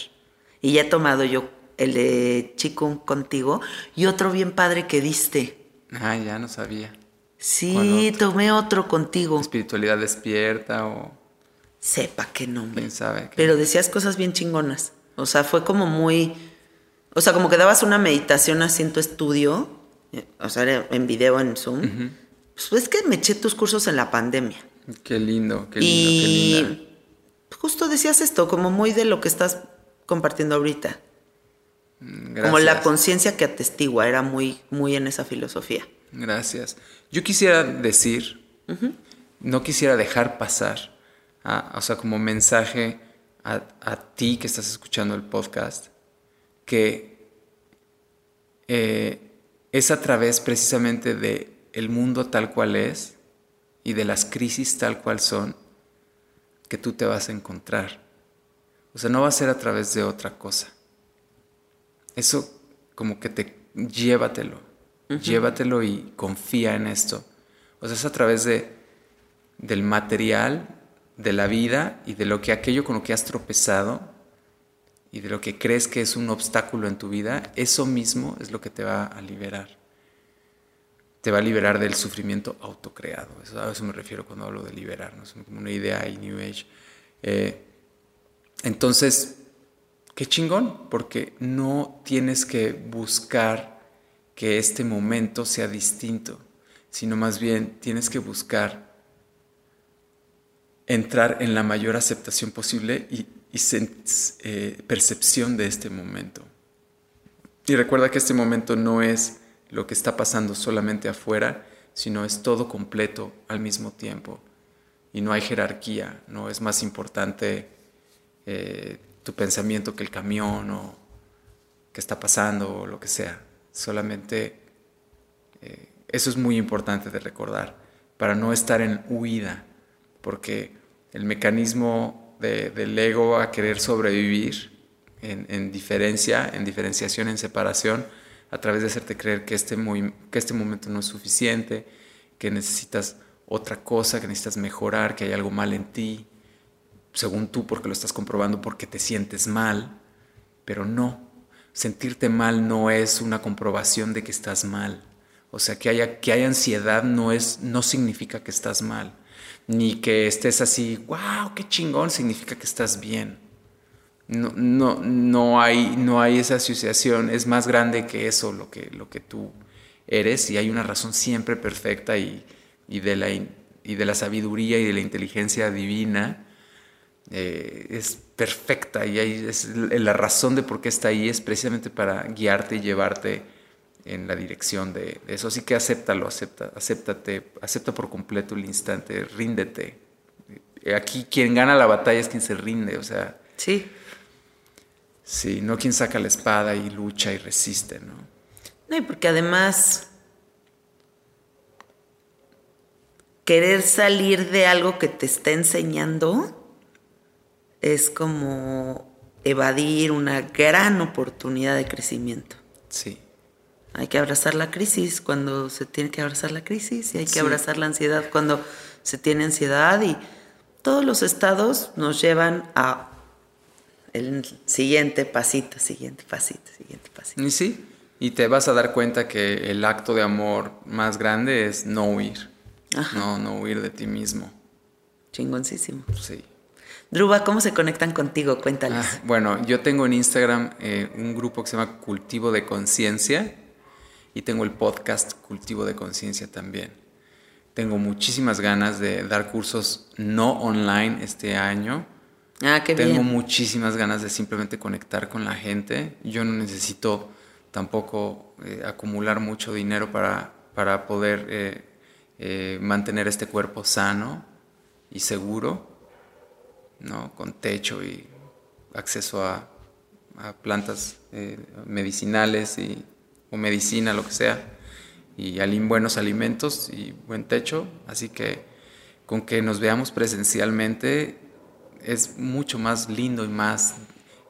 Y ya he tomado yo el de Chikung contigo y otro bien padre que diste. Ah, ya no sabía. Sí, tomé otro contigo. Espiritualidad despierta o Sepa qué nombre. quién sabe. qué. Pero decías cosas bien chingonas. O sea, fue como muy. O sea, como que dabas una meditación así en tu estudio. O sea, en video, en Zoom. Pues es que me eché tus cursos en la pandemia. Qué lindo, qué lindo, qué y linda. justo decías esto, como muy de lo que estás compartiendo ahorita. Mm, Como la conciencia que atestigua, era muy, muy en esa filosofía. Gracias. Yo quisiera decir, no quisiera dejar pasar, a- o sea, como mensaje a, a ti que estás escuchando el podcast, que eh, es a través precisamente de el mundo tal cual es y de las crisis tal cual son que tú te vas a encontrar. O sea, no va a ser a través de otra cosa. Eso como que te llévatelo, llévatelo y confía en esto. O sea, es a través de del material, de la vida y de lo que aquello con lo que has tropezado y de lo que crees que es un obstáculo en tu vida, eso mismo es lo que te va a liberar. Te va a liberar del sufrimiento autocreado. Eso, a eso me refiero cuando hablo de liberar, ¿no? es como una idea y New Age. Eh, entonces, qué chingón, porque no tienes que buscar que este momento sea distinto, sino más bien tienes que buscar entrar en la mayor aceptación posible y, y eh, percepción de este momento. Y recuerda que este momento no es lo que está pasando solamente afuera, sino es todo completo al mismo tiempo. Y no hay jerarquía, no es más importante eh, tu pensamiento que el camión o, que está pasando o lo que sea. Solamente eh, eso es muy importante de recordar, para no estar en huida, porque el mecanismo del ego a querer sobrevivir en, diferencia, en diferenciación, en separación, a través de hacerte creer que este, que este momento no es suficiente, que necesitas otra cosa, que necesitas mejorar, que hay algo mal en ti, según tú, porque lo estás comprobando, porque te sientes mal, pero no. Sentirte mal no es una comprobación de que estás mal. O sea, que haya, que haya ansiedad no, es, no significa que estás mal. Ni que estés así, wow, qué chingón, significa que estás bien. No, no, no, hay, no hay esa asociación, es más grande que eso lo que, lo que tú eres y hay una razón siempre perfecta y, y de, la, y de la sabiduría y de la inteligencia divina eh, es perfecta y hay, es, la razón de por qué está ahí es precisamente para guiarte y llevarte en la dirección de, eso. Así que acéptalo, acepta, acéptate, acepta por completo el instante, ríndete. Aquí quien gana la batalla es quien se rinde, o sea. Sí. Sí, no quien saca la espada y lucha y resiste, ¿no? No, y porque además querer salir de algo que te está enseñando es como evadir una gran oportunidad de crecimiento. Sí. Hay que abrazar la crisis cuando se tiene que abrazar la crisis y hay que abrazar la ansiedad cuando se tiene ansiedad y todos los estados nos llevan a el siguiente pasito, siguiente pasito, siguiente pasito. Y sí, y te vas a dar cuenta que el acto de amor más grande es no huir. No, no huir de ti mismo. Chingoncísimo. Sí. Druba, ¿cómo se conectan contigo? Cuéntales. Ah, bueno, yo tengo en Instagram eh, un grupo que se llama Cultivo de Conciencia y tengo el podcast Cultivo de Conciencia también. Tengo muchísimas ganas de dar cursos no online este año. Ah, qué tengo bien. muchísimas ganas de simplemente conectar con la gente. Yo no necesito tampoco eh, acumular mucho dinero para, para poder eh, eh, mantener este cuerpo sano y seguro, ¿no? con techo y acceso a, a plantas medicinales y o medicina, lo que sea, y buenos alimentos y buen techo, así que con que nos veamos presencialmente es mucho más lindo y más,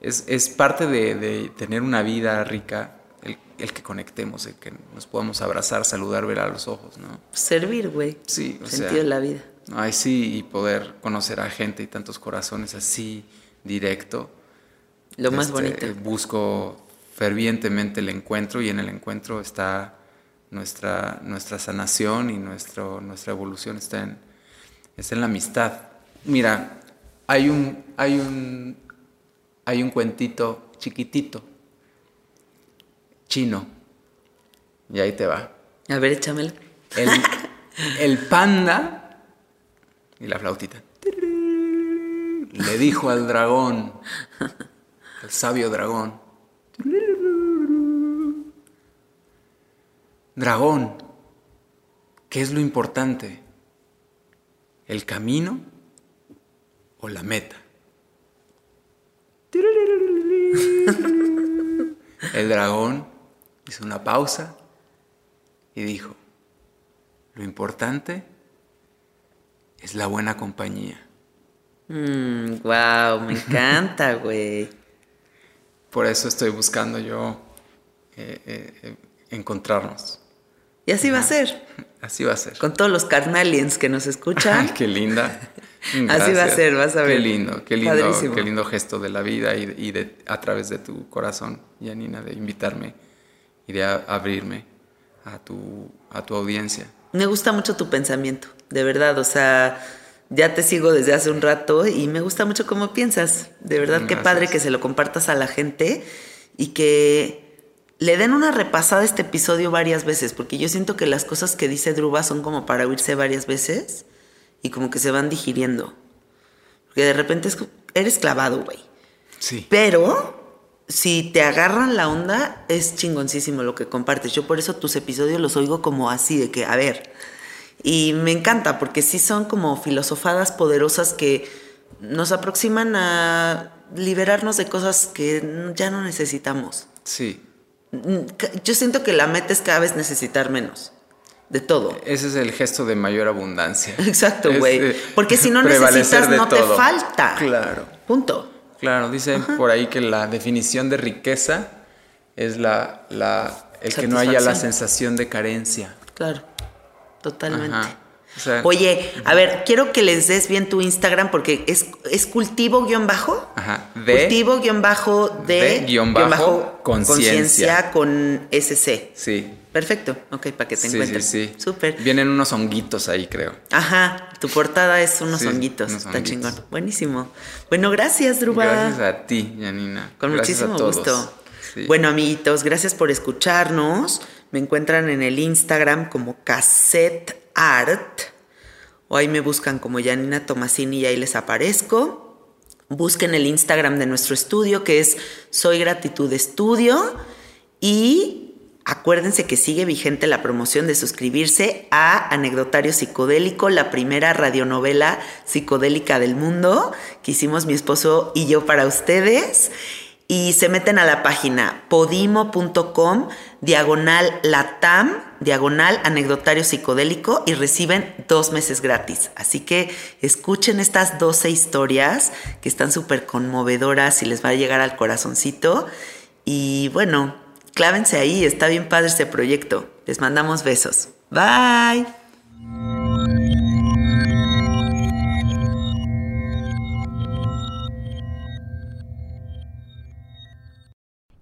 es, es parte de, de, tener una vida rica el, el, que conectemos, el que nos podamos abrazar, saludar, ver a los ojos, ¿no? Servir, güey. Sí, o Sentido sea, de la vida. Ay, sí, y poder conocer a gente y tantos corazones así, directo. Lo más este, bonito. Busco fervientemente el encuentro y en el encuentro está nuestra, nuestra sanación y nuestro, nuestra evolución está en, está en la amistad. Mira, hay un, hay un, hay un cuentito chiquitito, chino, y ahí te va. A ver, échamelo. El, el panda y la flautita. Le dijo al dragón, el sabio dragón, Dragón, ¿qué es lo importante? ¿El camino o la meta? El dragón hizo una pausa y dijo, lo importante es la buena compañía. Mm, wow, me encanta, güey. Por eso estoy buscando yo eh, eh, encontrarnos. Y así va a ser. Así va a ser. Con todos los carnaliens que nos escuchan. Ay, qué linda. así va a ser, vas a ver. Qué lindo, qué lindo, qué lindo gesto de la vida y, de, y de, a través de tu corazón, Janina, de invitarme y de abrirme a tu, a tu audiencia. Me gusta mucho tu pensamiento, de verdad. O sea, ya te sigo desde hace un rato y me gusta mucho cómo piensas. De verdad, Gracias. qué padre que se lo compartas a la gente y que le den una repasada a este episodio varias veces, porque yo siento que las cosas que dice Druba son como para oírse varias veces y como que se van digiriendo. Porque de repente es, eres clavado, güey. Sí. Pero si te agarran la onda, es chingoncísimo lo que compartes. Yo por eso tus episodios los oigo como así, de que, a ver. Y me encanta, porque sí son como filosofadas poderosas que nos aproximan a liberarnos de cosas que ya no necesitamos. Sí, Yo siento que la meta es cada vez necesitar menos. De todo. ese es el gesto de mayor abundancia. Exacto, güey. eh, Porque si no necesitas, no te falta. Claro. Punto. Claro, dicen por ahí que la definición de riqueza es la, la el que no haya la sensación de carencia. Claro. Totalmente. Ajá. O sea, Oye, a ver, quiero que les des bien tu Instagram porque es, es cultivo guion bajo. Ajá, de- cultivo guion bajo de, de guion bajo conciencia. conciencia con SC. sí. Perfecto. Ok, para que te Sí, sí, encuentres. sí. Súper. Vienen unos honguitos ahí, creo. Ajá, tu portada es unos Sí, honguitos. unos Está honguitos. chingón. Buenísimo. Bueno, gracias, Druba. Gracias a ti, Janina. Con Gracias muchísimo a todos. gusto. Sí. Bueno, amiguitos, gracias por escucharnos. Me encuentran en el Instagram como Cassette Art. O ahí me buscan como Janina Tomasini y ahí les aparezco. Busquen el Instagram de nuestro estudio que es Soy Gratitud Estudio. Y acuérdense que sigue vigente la promoción de suscribirse a Anecdotario Psicodélico, la primera radionovela psicodélica del mundo que hicimos mi esposo y yo para ustedes. Y se meten a la página podimo.com, diagonal latam, diagonal anecdotario psicodélico y reciben dos meses gratis. Así que escuchen estas 12 historias que están súper conmovedoras y les va a llegar al corazoncito. Y bueno, clávense ahí, está bien padre este proyecto. Les mandamos besos. Bye.